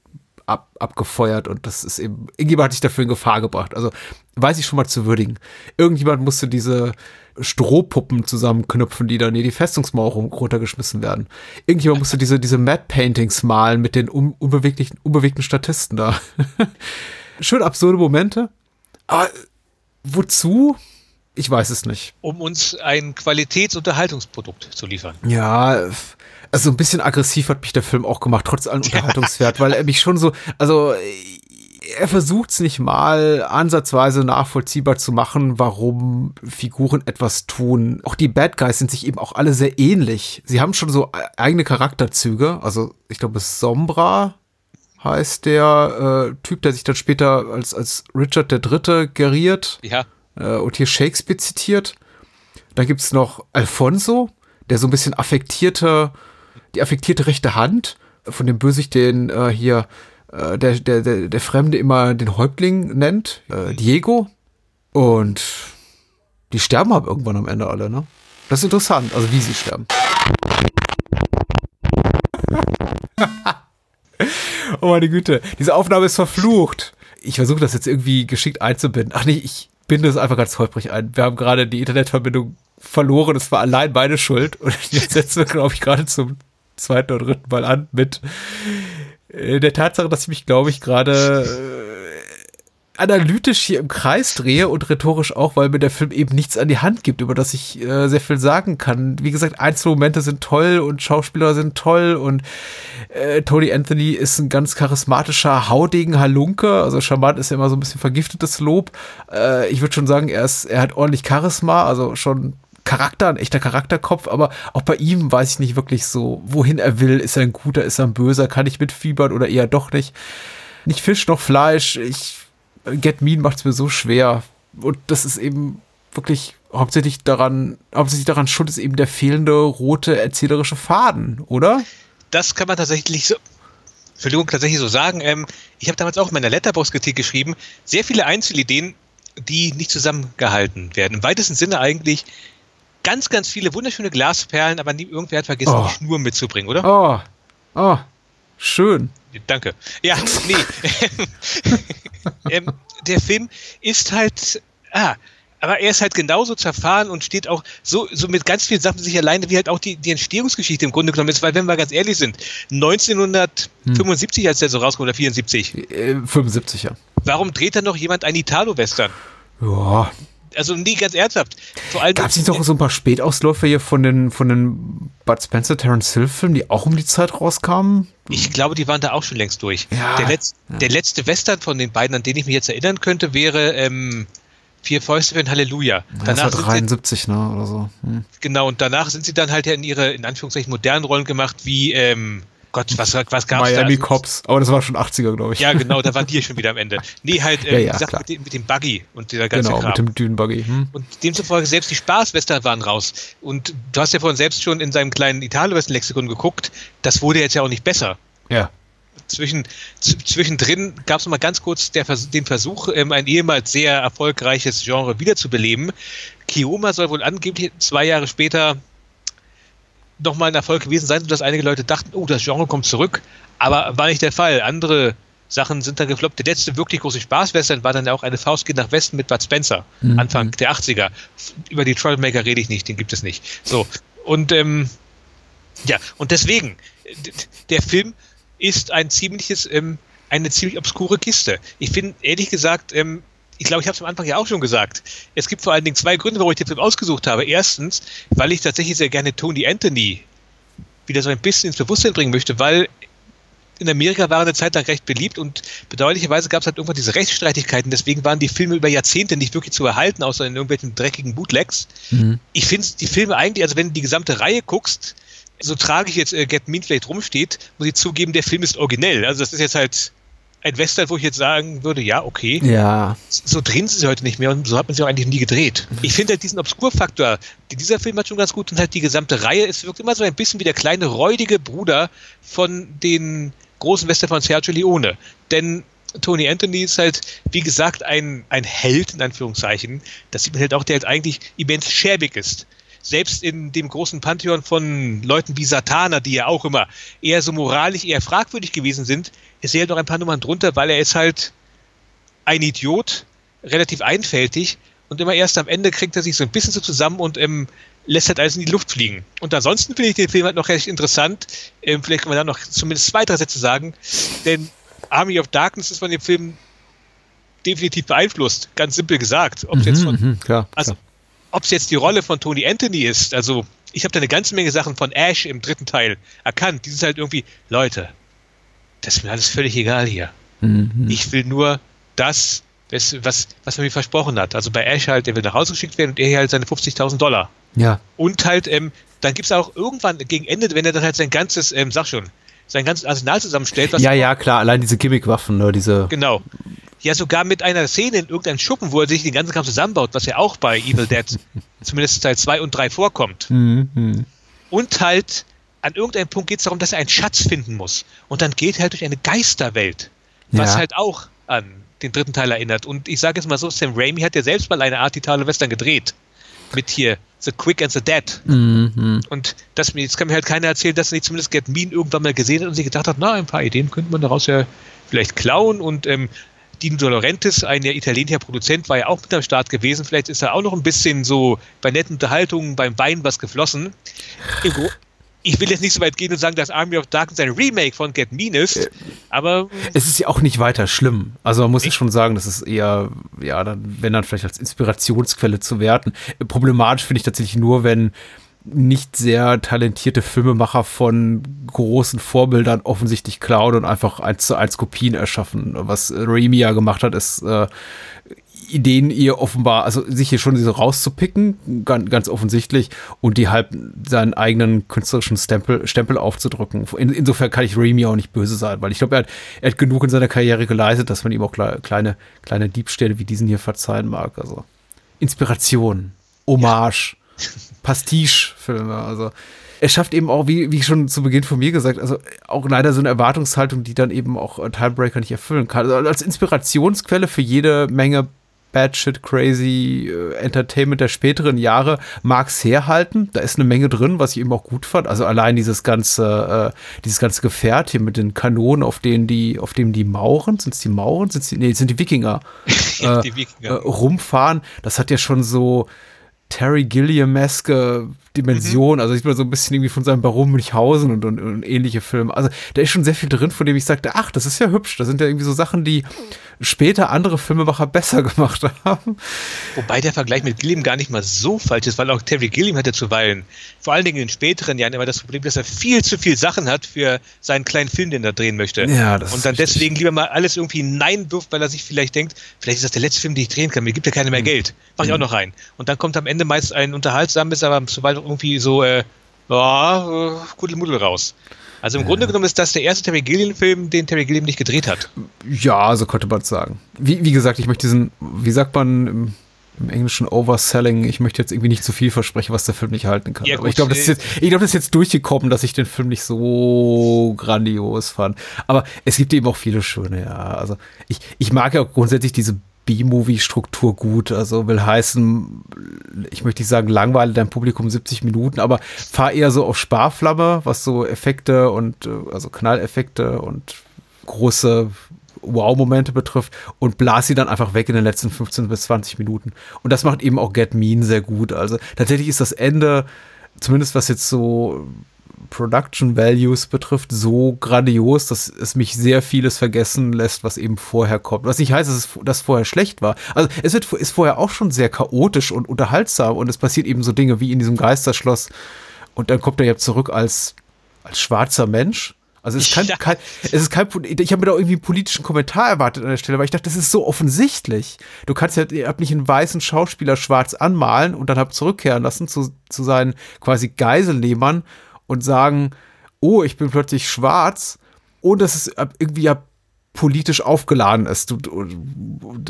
ab, abgefeuert und das ist eben, irgendjemand hat sich dafür in Gefahr gebracht. Also weiß ich schon mal zu würdigen. Irgendjemand musste diese Strohpuppen zusammenknüpfen, die dann in die Festungsmauer runtergeschmissen werden. Irgendjemand musste diese, diese Mad Paintings malen mit den un, unbeweglichen, unbewegten Statisten da. Schön absurde Momente. Aber wozu? Ich weiß es nicht. Um uns ein Qualitätsunterhaltungsprodukt zu liefern. Ja, also ein bisschen aggressiv hat mich der Film auch gemacht, trotz allem Unterhaltungswert, weil er mich schon so, also er versucht es nicht mal ansatzweise nachvollziehbar zu machen, warum Figuren etwas tun. Auch die Bad Guys sind sich eben auch alle sehr ähnlich. Sie haben schon so e- eigene Charakterzüge. Also ich glaube, Sombra heißt der äh, Typ, der sich dann später als, als Richard der Dritte geriert Ja. äh, und hier Shakespeare zitiert. Dann gibt's noch Alfonso, der so ein bisschen affektierte, die affektierte rechte Hand von dem Bösewicht, den äh, hier äh, der, der, der, der Fremde immer den Häuptling nennt, äh, Diego. Und die sterben aber irgendwann am Ende alle, ne? Das ist interessant, also wie sie sterben. oh meine Güte, diese Aufnahme ist verflucht. Ich versuche das jetzt irgendwie geschickt einzubinden. Ach nee, ich binde es einfach ganz holprig ein. Wir haben gerade die Internetverbindung verloren. Es war allein meine Schuld. Und jetzt setzen wir, glaube ich, gerade zum zweiten oder dritten Mal an mit äh, der Tatsache, dass ich mich, glaube ich, gerade äh, analytisch hier im Kreis drehe und rhetorisch auch, weil mir der Film eben nichts an die Hand gibt, über das ich äh, sehr viel sagen kann. Wie gesagt, Einzelmomente sind toll und Schauspieler sind toll und äh, Tony Anthony ist ein ganz charismatischer Haudegen Halunke. Also charmant ist ja immer so ein bisschen vergiftetes Lob. Äh, ich würde schon sagen, er ist, er hat ordentlich Charisma, also schon Charakter, ein echter Charakterkopf, aber auch bei ihm weiß ich nicht wirklich so, wohin er will. Ist er ein guter, ist er ein böser, kann ich mitfiebern oder eher doch nicht. Nicht Fisch noch Fleisch. Ich, Get Mean macht es mir so schwer. Und das ist eben wirklich hauptsächlich daran, hauptsächlich daran schuld ist eben der fehlende rote erzählerische Faden, oder? Das kann man tatsächlich so, Entschuldigung, tatsächlich so sagen. Ähm, ich habe damals auch in meiner Letterbox-Kritik geschrieben, sehr viele Einzelideen, die nicht zusammengehalten werden. Im weitesten Sinne eigentlich ganz, ganz viele wunderschöne Glasperlen, aber nie, irgendwer hat vergessen, Oh. die Schnur mitzubringen, oder? Oh, oh, schön. Danke. Ja, nee. ähm, der Film ist halt, ah, aber er ist halt genauso zerfahren und steht auch so, so mit ganz vielen Sachen sich alleine, wie halt auch die, die Entstehungsgeschichte im Grunde genommen ist, weil wenn wir ganz ehrlich sind, 1975, als der so rauskommt, oder 74, Äh, 75, ja. warum dreht dann noch jemand einen Italo-Western? Ja. Also nie ganz ernsthaft. Gab es nicht noch so ein paar Spätausläufer hier von den, von den Bud Spencer, Terence Hill Filmen, die auch um die Zeit rauskamen? Ich glaube, die waren da auch schon längst durch. Ja, der, Letz-, ja. der letzte Western von den beiden, an den ich mich jetzt erinnern könnte, wäre ähm, Vier Fäuste für ein Halleluja. Ja, das Danach war sind sie, 73, ne, oder so. Hm. genau, und danach sind sie dann halt ja in ihre, in Anführungszeichen, modernen Rollen gemacht, wie, ähm, Gott, was, was gab's Miami da? Also, Cops, aber das war schon 80er, glaube ich. Ja, genau, da waren die schon wieder am Ende. Nee, halt, ähm, Ja, ja, gesagt, mit, dem, mit dem Buggy und dieser ganze genau, Kram. mit dem Dünenbuggy. Hm. Und demzufolge selbst die Spaßwestern waren raus. Und du hast ja vorhin selbst schon in seinem kleinen Italo-Western-Lexikon geguckt, das wurde jetzt ja auch nicht besser. Ja. Zwischen, zwischendrin gab es mal ganz kurz der, den Versuch, ähm, ein ehemals sehr erfolgreiches Genre wiederzubeleben. Kioma soll wohl angeblich zwei Jahre später nochmal ein Erfolg gewesen sein, sodass einige Leute dachten, oh, das Genre kommt zurück. Aber war nicht der Fall. Andere Sachen sind dann gefloppt. Der letzte wirklich große Spaßwestern war dann ja auch eine Faust geht nach Westen mit Bud Spencer, Mhm. Anfang der 80er. Über die Troublemaker rede ich nicht, den gibt es nicht. So. Und ähm, ja, und deswegen, der Film ist ein ziemliches, ähm, eine ziemlich obskure Kiste. Ich finde, ehrlich gesagt, ähm, ich glaube, ich habe es am Anfang ja auch schon gesagt. Es gibt vor allen Dingen zwei Gründe, warum ich den Film ausgesucht habe. Erstens, weil ich tatsächlich sehr gerne Tony Anthony wieder so ein bisschen ins Bewusstsein bringen möchte, weil in Amerika war er eine Zeit lang recht beliebt und bedauerlicherweise gab es halt irgendwann diese Rechtsstreitigkeiten. Deswegen waren die Filme über Jahrzehnte nicht wirklich zu erhalten, außer in irgendwelchen dreckigen Bootlegs. Mhm. Ich finde die Filme eigentlich, also wenn du die gesamte Reihe guckst, so tragisch jetzt äh, Get Mean vielleicht rumsteht, muss ich zugeben, der Film ist originell. Also das ist jetzt halt ein Western, wo ich jetzt sagen würde, ja, okay, Ja. so drehen sie sich heute nicht mehr und so hat man sie auch eigentlich nie gedreht. Ich finde halt diesen Obskurfaktor, dieser Film hat schon ganz gut und halt die gesamte Reihe, es wirkt immer so ein bisschen wie der kleine räudige Bruder von den großen Western von Sergio Leone. Denn Tony Anthony ist halt, wie gesagt, ein, ein Held, in Anführungszeichen. Das sieht man halt auch, der halt eigentlich immens schäbig ist. Selbst in dem großen Pantheon von Leuten wie Satana, die ja auch immer eher so moralisch eher fragwürdig gewesen sind, er halt noch ein paar Nummern drunter, weil er ist halt ein Idiot, relativ einfältig und immer erst am Ende kriegt er sich so ein bisschen so zusammen und ähm, lässt halt alles in die Luft fliegen. Und ansonsten finde ich den Film halt noch recht interessant. Ähm, vielleicht kann man da noch zumindest zwei, drei Sätze sagen, denn Army of Darkness ist von dem Film definitiv beeinflusst, ganz simpel gesagt. Ob es jetzt von Mhm, klar. also, klar. es jetzt die Rolle von Tony Anthony ist, also ich habe da eine ganze Menge Sachen von Ash im dritten Teil erkannt. Die sind halt irgendwie, Leute, das ist mir alles völlig egal hier. Mhm. Ich will nur das, was, was, man mir versprochen hat. Also bei Ash halt, der will nach Hause geschickt werden und er hier halt seine 50.000 Dollar. Ja. Und halt, ähm, dann gibt es auch irgendwann gegen Ende, wenn er dann halt sein ganzes, ähm, sag schon, sein ganzes Arsenal zusammenstellt, was Ja, ja, klar. Allein diese Gimmickwaffen, ne, diese. Genau. Ja, sogar mit einer Szene in irgendeinem Schuppen, wo er sich den ganzen Kram zusammenbaut, was ja auch bei Evil Dead zumindest Teil 2 und 3 vorkommt. Mhm. Und halt, an irgendeinem Punkt geht es darum, dass er einen Schatz finden muss. Und dann geht er halt durch eine Geisterwelt, was Ja. halt auch an den dritten Teil erinnert. Und ich sage jetzt mal so, Sam Raimi hat ja selbst mal eine Art Italo Western gedreht. Mit hier The Quick and the Dead. Mhm. Und das, jetzt kann mir halt keiner erzählen, dass er nicht zumindest Get Mean irgendwann mal gesehen hat und sich gedacht hat, na, ein paar Ideen könnte man daraus ja vielleicht klauen. Und ähm, Dino De Laurentiis, ein italienischer Produzent, war ja auch mit am Start gewesen. Vielleicht ist da auch noch ein bisschen so bei netten Unterhaltungen beim Wein was geflossen. Im, Gro ich will jetzt nicht so weit gehen und sagen, dass Army of Darkness ein Remake von Get Mean ist, aber Es ist ja auch nicht weiter schlimm. Also man muss ja schon sagen, das ist eher, ja, dann, wenn dann vielleicht als Inspirationsquelle zu werten. Problematisch finde ich tatsächlich nur, wenn nicht sehr talentierte Filmemacher von großen Vorbildern offensichtlich klauen und einfach eins zu eins Kopien erschaffen. Was Raimi ja gemacht hat, ist äh, Ideen ihr offenbar, also sich hier schon so rauszupicken, ganz, ganz offensichtlich, und die halt seinen eigenen künstlerischen Stempel, Stempel aufzudrücken. In, insofern kann ich Raimi auch nicht böse sein, weil ich glaube, er hat, er hat genug in seiner Karriere geleistet, dass man ihm auch kle- kleine, kleine Diebstähle wie diesen hier verzeihen mag. Also Inspiration, Hommage, Pastiche-Filme, also er schafft eben auch, wie, wie schon zu Beginn von mir gesagt, also auch leider so eine Erwartungshaltung, die dann eben auch äh, Timebreaker nicht erfüllen kann. Also als Inspirationsquelle für jede Menge Batshit Crazy äh, Entertainment der späteren Jahre mag es herhalten. Da ist eine Menge drin, was ich eben auch gut fand. Also allein dieses ganze, äh, dieses ganze Gefährt hier mit den Kanonen, auf denen die, auf denen die Mauren, sind es die Mauren? Sind's die, nee, sind die Wikinger, äh, die Wikinger. äh, rumfahren. Das hat ja schon so Terry Gilliam-eske Dimension. Also ich bin so ein bisschen irgendwie von seinem Baron Münchhausen und, und, und ähnliche Filme. Also da ist schon sehr viel drin, von dem ich sagte, ach, das ist ja hübsch. Das sind ja irgendwie so Sachen, die später andere Filmemacher besser gemacht haben. Wobei der Vergleich mit Gilliam gar nicht mal so falsch ist, weil auch Terry Gilliam hatte zuweilen, vor allen Dingen in den späteren Jahren, immer das Problem, dass er viel zu viel Sachen hat für seinen kleinen Film, den er drehen möchte. Ja, das Und dann richtig. deswegen lieber mal alles irgendwie hineinwirft, weil er sich vielleicht denkt, vielleicht ist das der letzte Film, den ich drehen kann, mir gibt ja keiner Mhm. mehr Geld. Mach ich auch noch rein. Und dann kommt am Ende meist ein unterhaltsames, aber sobald irgendwie so, äh, ja, äh, Kuddelmuddel raus. Also im Grunde genommen ist das der erste Terry Gilliam-Film, den Terry Gilliam nicht gedreht hat. Ja, so könnte man es sagen. Wie, wie gesagt, ich möchte diesen, wie sagt man im, im Englischen Overselling, ich möchte jetzt irgendwie nicht zu viel versprechen, was der Film nicht halten kann. Ja, Aber gut, ich glaube, das, ist jetzt- ich glaube, das ist jetzt durchgekommen, dass ich den Film nicht so grandios fand. Aber es gibt eben auch viele schöne, ja. Also ich, ich mag ja auch grundsätzlich diese B-Movie-Struktur gut. Also will heißen, ich möchte nicht sagen, langweile dein Publikum 70 Minuten, aber fahr eher so auf Sparflamme, was so Effekte und äh, also Knalleffekte und große Wow-Momente betrifft und blas sie dann einfach weg in den letzten 15 bis 20 Minuten. Und das macht eben auch Get Mean sehr gut. Also tatsächlich ist das Ende, zumindest was jetzt so Production Values betrifft, so grandios, dass es mich sehr vieles vergessen lässt, was eben vorher kommt. Was nicht heißt, dass es dass vorher schlecht war. Also es wird, ist vorher auch schon sehr chaotisch und unterhaltsam und es passiert eben so Dinge wie in diesem Geisterschloss und dann kommt er ja zurück als, als schwarzer Mensch. Also es ist kein, Ja. kein es ist kein, ich habe mir da irgendwie einen politischen Kommentar erwartet an der Stelle, weil ich dachte, das ist so offensichtlich. Du kannst ja ihr habt nicht einen weißen Schauspieler schwarz anmalen und dann habt zurückkehren lassen zu, zu seinen quasi Geiselnehmern und sagen, oh, ich bin plötzlich schwarz und dass es irgendwie ja politisch aufgeladen ist,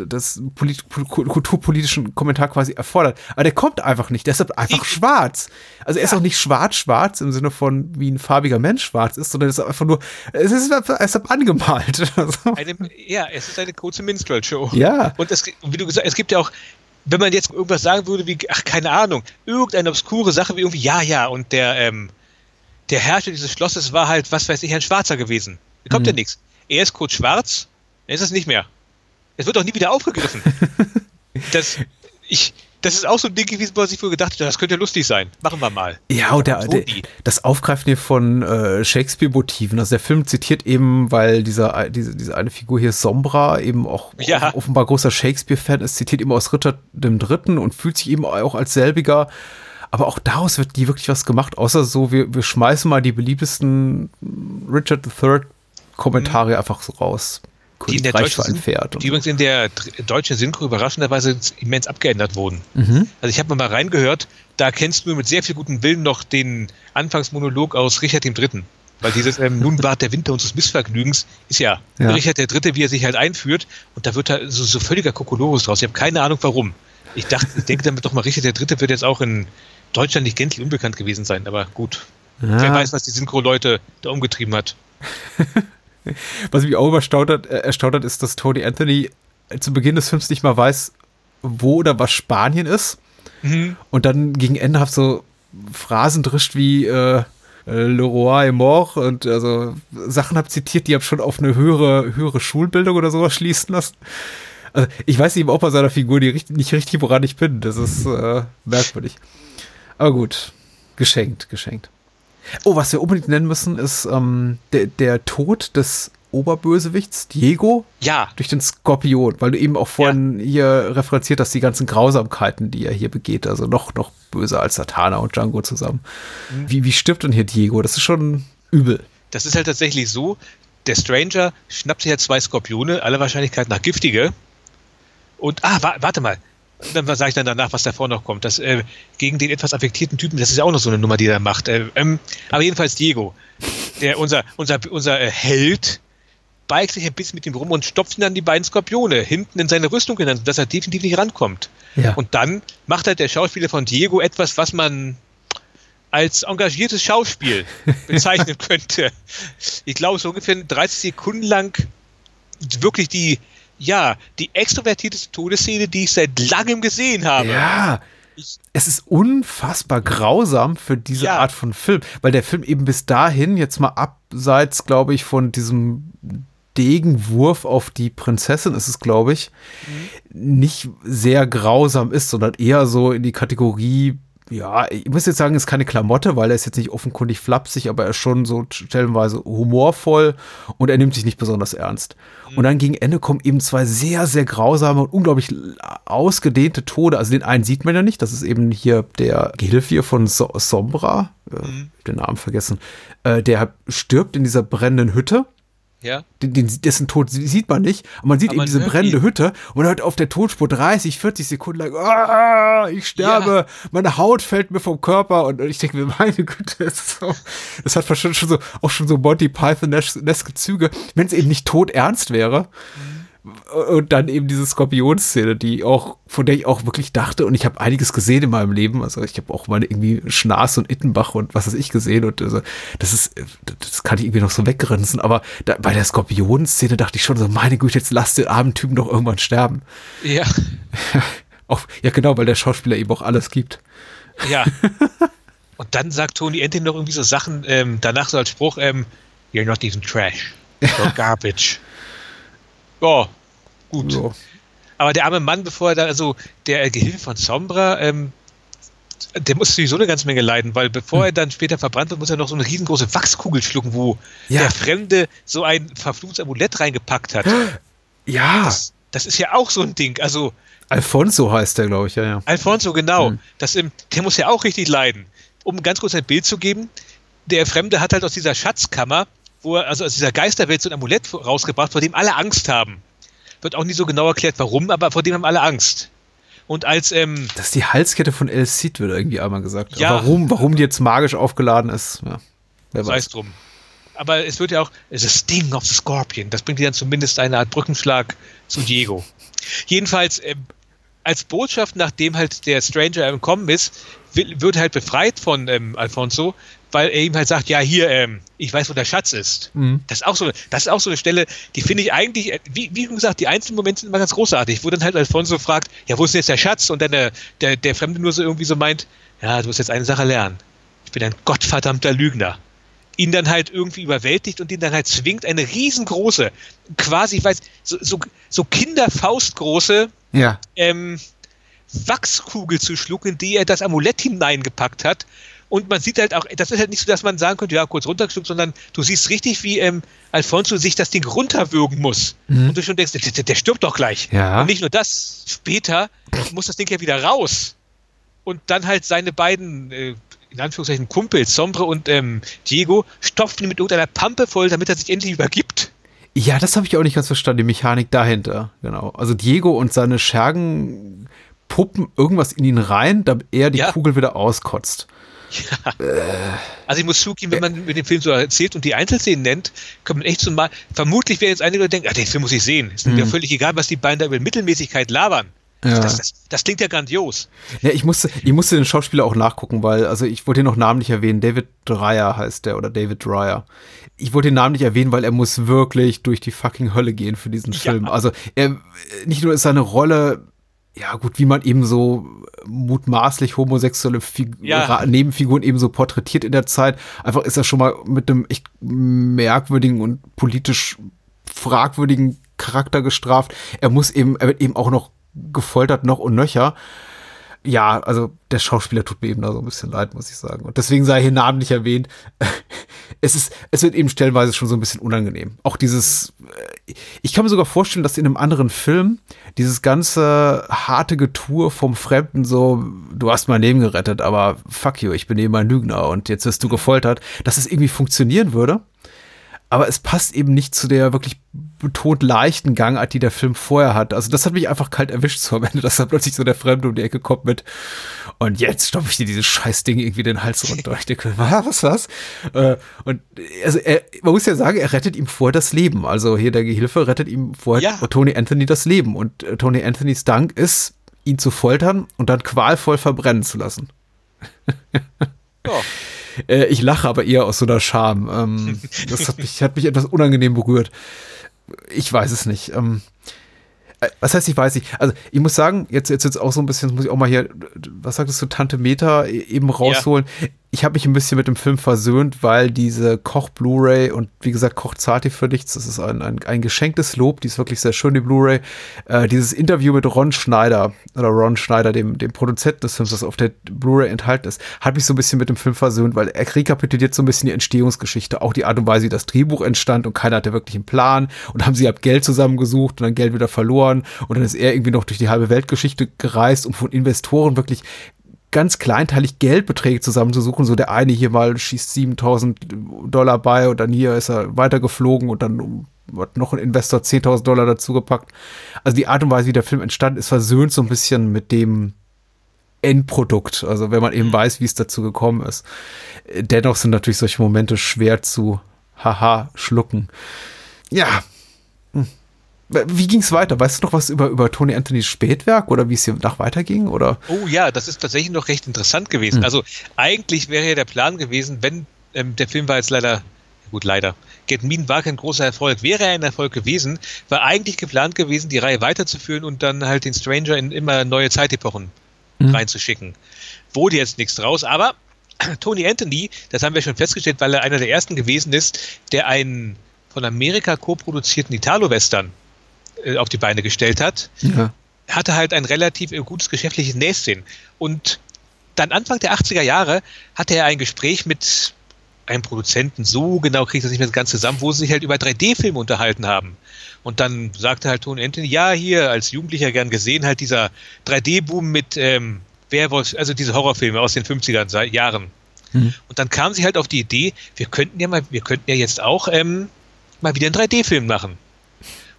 das polit, kulturpolitischen Kommentar quasi erfordert. Aber der kommt einfach nicht, deshalb einfach schwarz. Also er ist auch nicht schwarz-schwarz im Sinne von, wie ein farbiger Mensch schwarz ist, sondern es ist einfach nur, es ist ist angemalt. Eine, ja, es ist eine kurze Minstrel-Show. Ja. Und es, wie du gesagt es gibt ja auch, wenn man jetzt irgendwas sagen würde, wie, ach, keine Ahnung, irgendeine obskure Sache wie irgendwie, ja, ja, und der, ähm, der Herrscher dieses Schlosses war halt, was weiß ich, ein Schwarzer gewesen. Da kommt ja nichts. Er ist kurz schwarz, dann ist es nicht mehr. Es wird auch nie wieder aufgegriffen. das, ich, das ist auch so ein Ding gewesen, wo sich wohl gedacht hat, das könnte ja lustig sein. Machen wir mal. Ja, und der, der, das Aufgreifen hier von äh, Shakespeare-Motiven. Also der Film zitiert eben, weil dieser, diese, diese eine Figur hier, Sombra, eben auch Ja. offenbar großer Shakespeare-Fan ist, zitiert eben aus Ritter dem Dritten und fühlt sich eben auch als selbiger. Aber auch daraus wird nie wirklich was gemacht, außer so, wir, wir schmeißen mal die beliebtesten Richard III Kommentare einfach so raus. Mhm. Die Pferd. die übrigens in der deutschen Synchro überraschenderweise immens abgeändert wurden. Mhm. Also ich habe mal reingehört, da kennst du mit sehr viel gutem Willen noch den Anfangsmonolog aus Richard III. Weil dieses ähm, Nun ward der Winter unseres Missvergnügens ist ja, Ja. Richard III., wie er sich halt einführt und da wird da so, so völliger Kokolores draus. Ich habe keine Ahnung warum. Ich dachte, ich denke damit doch mal, Richard III. wird jetzt auch in Deutschland nicht gänzlich unbekannt gewesen sein, aber gut. Wer Ja. weiß, was die Synchro-Leute da umgetrieben hat. Was mich auch erstaunt hat, äh, erstaunt hat, ist, dass Tony Anthony zu Beginn des Films nicht mal weiß, wo oder was Spanien ist. Und dann gegen Ende hat so Phrasen drischt wie äh, äh, Le Roi est mort und also Sachen habe zitiert, die habe schon auf eine höhere, höhere Schulbildung oder sowas schließen lassen. Also ich weiß eben auch bei seiner Figur nicht richtig, woran ich bin. Das ist äh, merkwürdig. Aber gut, geschenkt, geschenkt. Oh, was wir unbedingt nennen müssen, ist ähm, der, der Tod des Oberbösewichts, Diego, Ja, durch den Skorpion, weil du eben auch vorhin hier referenziert hast, die ganzen Grausamkeiten, die er hier begeht, also noch, noch böser als Satana und Django zusammen. Wie, wie stirbt denn hier Diego? Das ist schon übel. das ist halt tatsächlich so, der Stranger schnappt sich halt zwei Skorpione, aller Wahrscheinlichkeit nach giftige. Und, ah, wa warte mal. Dann sage ich dann danach, was davor noch kommt. Das, äh, gegen den etwas affektierten Typen, das ist ja auch noch so eine Nummer, die er macht. Äh, ähm, aber jedenfalls Diego, der, unser, unser, unser äh, Held, beigt sich ein bisschen mit ihm rum und stopft ihn dann die beiden Skorpione hinten in seine Rüstung hinein, dass er definitiv nicht rankommt. Ja. Und dann macht halt der Schauspieler von Diego etwas, was man als engagiertes Schauspiel bezeichnen könnte. Ich glaube, so ungefähr 30 Sekunden lang wirklich die, ja, die extrovertierteste Todesszene, die ich seit langem gesehen habe. Ja. Es ist unfassbar grausam für diese Ja. Art von Film, weil der Film eben bis dahin, jetzt mal abseits, glaube ich, von diesem Degenwurf auf die Prinzessin ist es, glaube ich, nicht sehr grausam ist, sondern eher so in die Kategorie, ja, ich muss jetzt sagen, ist keine Klamotte, weil er ist jetzt nicht offenkundig flapsig, aber er ist schon so stellenweise humorvoll und er nimmt sich nicht besonders ernst. Und dann gegen Ende kommen eben zwei sehr, sehr grausame und unglaublich ausgedehnte Tode. Also den einen sieht man ja nicht, das ist eben hier der Gehilfe hier von so Sombra, äh, den Namen vergessen, äh, der stirbt in dieser brennenden Hütte Ja. den, den, dessen Tod sieht man nicht. Und man sieht Aber eben diese hört brennende ihn. Hütte und hört auf der Tonspur 30, 40 Sekunden lang, ah, ich sterbe, meine Haut fällt mir vom Körper und ich denke mir, meine Güte, das, so, das hat schon, schon so, auch schon so Monty Python-eske Züge, wenn es eben nicht tot ernst wäre. Und dann eben diese Skorpionszene, die auch, von der ich auch wirklich dachte, und ich habe einiges gesehen in meinem Leben. Also ich habe auch mal irgendwie Schnaas und Ittenbach und was weiß ich gesehen. Und also, das ist, das kann ich irgendwie noch so weggrinsen. Aber da, bei der Skorpionszene dachte ich schon so, meine Güte, jetzt lass den armen Typen doch irgendwann sterben. Ja. Auch, ja, genau, weil der Schauspieler eben auch alles gibt. Ja. Und dann sagt Tony endlich noch irgendwie so Sachen, ähm, danach so als Spruch, ähm, You're not even trash. You're garbage. Ja, gut. So. Aber der arme Mann, bevor er da, also der Gehilfe von Sombra, ähm, der muss sowieso eine ganze Menge leiden, weil bevor er dann später verbrannt wird, muss er noch so eine riesengroße Wachskugel schlucken, wo Ja. der Fremde so ein verfluchtes Amulett reingepackt hat. Ja, Das, das ist ja auch so ein Ding. Also Alfonso heißt der, glaube ich, ja, ja. Alfonso, genau. Hm. Das, ähm, der muss ja auch richtig leiden. Um ganz kurz ein Bild zu geben, der Fremde hat halt aus dieser Schatzkammer, wo er, also aus dieser Geisterwelt so ein Amulett rausgebracht, vor dem alle Angst haben. Wird auch nicht so genau erklärt, warum, aber vor dem haben alle Angst. Und als, ähm, Das ist die Halskette von El Cid, wird irgendwie einmal gesagt. Ja. Warum, warum die jetzt magisch aufgeladen ist, ja, wer weiß. es drum. Aber es wird ja auch, es ist Sting of the Scorpion. Das bringt dir dann zumindest eine Art Brückenschlag zu Diego. Jedenfalls, ähm, als Botschaft, nachdem halt der Stranger entkommen ist, wird halt befreit von ähm, Alfonso, weil er ihm halt sagt, ja, hier, ähm, ich weiß, wo der Schatz ist. Mhm. Das ist auch so, das ist auch so eine Stelle, die finde ich eigentlich, äh, wie, wie gesagt, die einzelnen Momente sind immer ganz großartig, wo dann halt Alfonso fragt, ja, wo ist denn jetzt der Schatz? Und dann der, der, der Fremde nur so irgendwie so meint, ja, du musst jetzt eine Sache lernen. Ich bin ein gottverdammter Lügner. Ihn dann halt irgendwie überwältigt und ihn dann halt zwingt, eine riesengroße, quasi, ich weiß, so, so, so Kinderfaustgroße Ja. ähm, Wachskugel zu schlucken, in die er das Amulett hineingepackt hat. Und man sieht halt auch, das ist halt nicht so, dass man sagen könnte, ja, kurz runtergeschluckt, sondern du siehst richtig, wie ähm, Alfonso sich das Ding runterwürgen muss. Und du schon denkst, der, der, der stirbt doch gleich. Ja. Und nicht nur das, später muss das Ding ja wieder raus. Und dann halt seine beiden, äh, in Anführungszeichen, Kumpels, Sombre und ähm, Diego, stopfen ihn mit irgendeiner Pampe voll, damit er sich endlich übergibt. Ja, das habe ich auch nicht ganz verstanden, die Mechanik dahinter. Genau. Also Diego und seine Schergen puppen irgendwas in ihn rein, damit er die Ja. Kugel wieder auskotzt. Also ich muss zugeben, wenn man mit dem Film so erzählt und die Einzelszenen nennt, kann man echt so mal, vermutlich werden jetzt einige denken, ah, den Film muss ich sehen. Ist mir völlig egal, was die beiden da über Mittelmäßigkeit labern. Ja. Das, das, das klingt ja grandios. Ja, ich musste, ich musste den Schauspieler auch nachgucken, weil, also ich wollte ihn noch namentlich erwähnen, David Dreyer heißt der oder David Dreyer. Ich wollte ihn namentlich erwähnen, weil er muss wirklich durch die fucking Hölle gehen für diesen Ja. Film. Also er, nicht nur ist seine Rolle, ja gut, wie man eben so mutmaßlich homosexuelle Fig Ja. Nebenfiguren eben so porträtiert in der Zeit, einfach ist er schon mal mit einem echt merkwürdigen und politisch fragwürdigen Charakter gestraft. Er muss eben, er wird eben auch noch gefoltert, noch und nöcher. Ja, also der Schauspieler tut mir eben da so ein bisschen leid, muss ich sagen. Und deswegen sei hier namentlich erwähnt. Es ist, es wird eben stellenweise schon so ein bisschen unangenehm. Auch dieses, äh, ich kann mir sogar vorstellen, dass in einem anderen Film dieses ganze harte Getue vom Fremden so, du hast mein Leben gerettet, aber fuck you, ich bin eben ein Lügner und jetzt wirst du gefoltert, dass es irgendwie funktionieren würde aber es passt eben nicht zu der wirklich betont leichten Gangart, die der Film vorher hat. Also das hat mich einfach kalt erwischt so am Ende, dass da plötzlich so der Fremde um die Ecke kommt mit und jetzt stopfe ich dir dieses scheiß Ding irgendwie den Hals runter. ich denke, was, was? Äh, und also er, man muss ja sagen, er rettet ihm vorher das Leben. Also hier der Gehilfe rettet ihm vorher Ja. Tony Anthony das Leben. Und äh, Tony Anthonys Dank ist, ihn zu foltern und dann qualvoll verbrennen zu lassen. Ja. Äh, ich lache aber eher aus so einer Scham. Ähm, das hat mich, hat mich etwas unangenehm berührt. Ich weiß es nicht. Ähm, äh, was heißt, ich weiß nicht. Also, ich muss sagen, jetzt, jetzt, jetzt auch so ein bisschen, muss ich auch mal hier, was sagtest du, Tante Meta e- eben rausholen. Ich habe mich ein bisschen mit dem Film versöhnt, weil diese Koch-Blu-ray und wie gesagt, Koch zahlt die für nichts. Das ist ein, ein, ein geschenktes Lob. Die ist wirklich sehr schön, die Blu-ray. Äh, dieses Interview mit Ron Schneider oder Ron Schneider, dem, dem Produzenten des Films, das auf der Blu-ray enthalten ist, hat mich so ein bisschen mit dem Film versöhnt, weil er rekapituliert so ein bisschen die Entstehungsgeschichte, auch die Art und Weise, wie das Drehbuch entstand und keiner hatte wirklich einen Plan und haben sie ab Geld zusammengesucht und dann Geld wieder verloren und dann ist er irgendwie noch durch die halbe Weltgeschichte gereist, um von Investoren wirklich ganz kleinteilig Geldbeträge zusammenzusuchen. So der eine hier mal schießt 7000 Dollar bei und dann hier ist er weitergeflogen und dann hat noch ein Investor 10.000 Dollar dazugepackt. Also die Art und Weise, wie der Film entstanden ist, versöhnt so ein bisschen mit dem Endprodukt. Also wenn man eben weiß, wie es dazu gekommen ist. Dennoch sind natürlich solche Momente schwer zu haha schlucken. Ja. Hm. Wie ging es weiter? Weißt du noch was über, über Tony Anthonys Spätwerk oder wie es hier nach weiterging? Oder? Oh ja, das ist tatsächlich noch recht interessant gewesen. Hm. Also eigentlich wäre ja der Plan gewesen, wenn ähm, der Film war jetzt leider, gut leider, Get Mean war kein großer Erfolg, wäre er ein Erfolg gewesen, war eigentlich geplant gewesen, die Reihe weiterzuführen und dann halt den Stranger in immer neue Zeitepochen Hm. reinzuschicken. Wurde jetzt nichts draus, aber Tony Anthony, das haben wir schon festgestellt, weil er einer der ersten gewesen ist, der einen von Amerika co-produzierten Italo-Western äh, auf die Beine gestellt hat Ja. hatte halt ein relativ äh, gutes geschäftliches Näschen. Und dann Anfang der 80er Jahre hatte er ein Gespräch mit einem Produzenten, so genau kriegt das nicht mehr ganz zusammen, wo sie sich halt über 3D-Filme unterhalten haben. Und dann sagte halt Tony Anthony, ja, hier als Jugendlicher gern gesehen, halt dieser 3D-Boom mit ähm, Werwolf, also diese Horrorfilme aus den 50er Sa- Jahren. Mhm. Und dann kam sie halt auf die Idee, wir könnten ja mal, wir könnten ja jetzt auch ähm, mal wieder einen 3D-Film machen.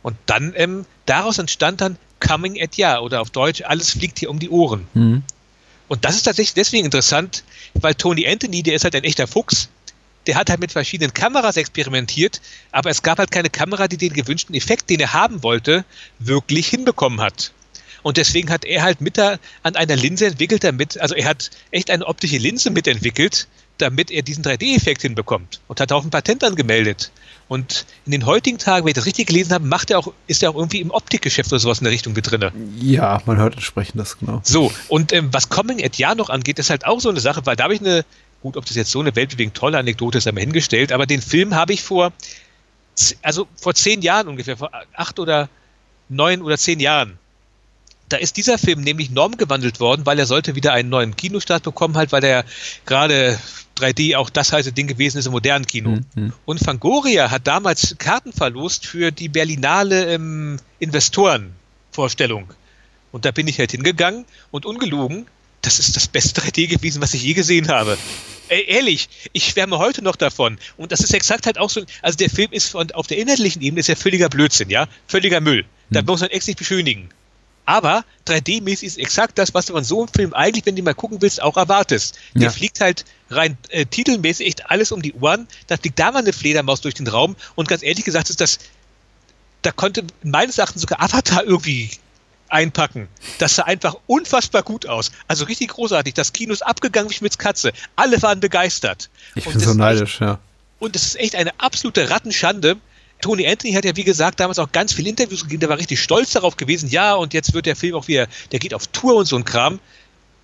Und dann, ähm, daraus entstand dann Coming at Ya oder auf Deutsch, alles fliegt hier um die Ohren. Mhm. Und das ist tatsächlich deswegen interessant, weil Tony Anthony, der ist halt ein echter Fuchs, der hat halt mit verschiedenen Kameras experimentiert, aber es gab halt keine Kamera, die den gewünschten Effekt, den er haben wollte, wirklich hinbekommen hat. Und deswegen hat er halt mit da an einer Linse entwickelt, damit, also er hat echt eine optische Linse mitentwickelt, damit er diesen 3D-Effekt hinbekommt und hat auch ein Patent angemeldet. Und in den heutigen Tagen, wenn ich das richtig gelesen habe, macht er auch, ist er auch irgendwie im Optikgeschäft oder sowas in der Richtung mit drinne. ja, man hört entsprechend das genau. So, und ähm, was Coming at Ja noch angeht, ist halt auch so eine Sache, weil da habe ich eine, gut, ob das jetzt so eine weltbewegend tolle Anekdote ist, einmal hingestellt, aber den Film habe ich vor, also vor zehn Jahren ungefähr, vor acht oder neun oder zehn Jahren, da ist dieser Film nämlich normgewandelt worden, weil er sollte wieder einen neuen Kinostart bekommen, halt, weil er gerade 3D auch das heiße Ding gewesen ist im modernen Kino. Mhm. Und Fangoria hat damals Karten verlost für die Berlinale ähm, Investorenvorstellung. Und da bin ich halt hingegangen und ungelogen, das ist das beste 3D gewesen, was ich je gesehen habe. Ey, ehrlich, ich schwärme heute noch davon. Und das ist exakt halt auch so, also der Film ist von, auf der inhaltlichen Ebene ist ja völliger Blödsinn, ja? Völliger Müll. Da muss man echt nicht beschönigen. Aber 3D-mäßig ist exakt das, was du von so einem Film eigentlich, wenn du mal gucken willst, auch erwartest. Ja. Der fliegt halt rein äh, titelmäßig echt alles um die Ohren. Da fliegt da mal eine Fledermaus durch den Raum. Und ganz ehrlich gesagt ist das, da konnte meines Erachtens sogar Avatar irgendwie einpacken. Das sah einfach unfassbar gut aus. Also richtig großartig. Das Kino ist abgegangen wie Schmitz Katze. Alle waren begeistert. Ich Und bin so neidisch, ja. und es ist echt eine absolute Rattenschande. Tony Anthony hat ja, wie gesagt, damals auch ganz viele Interviews gegeben. Der war richtig stolz darauf gewesen. Ja, und jetzt wird der Film auch wieder, der geht auf Tour und so ein Kram.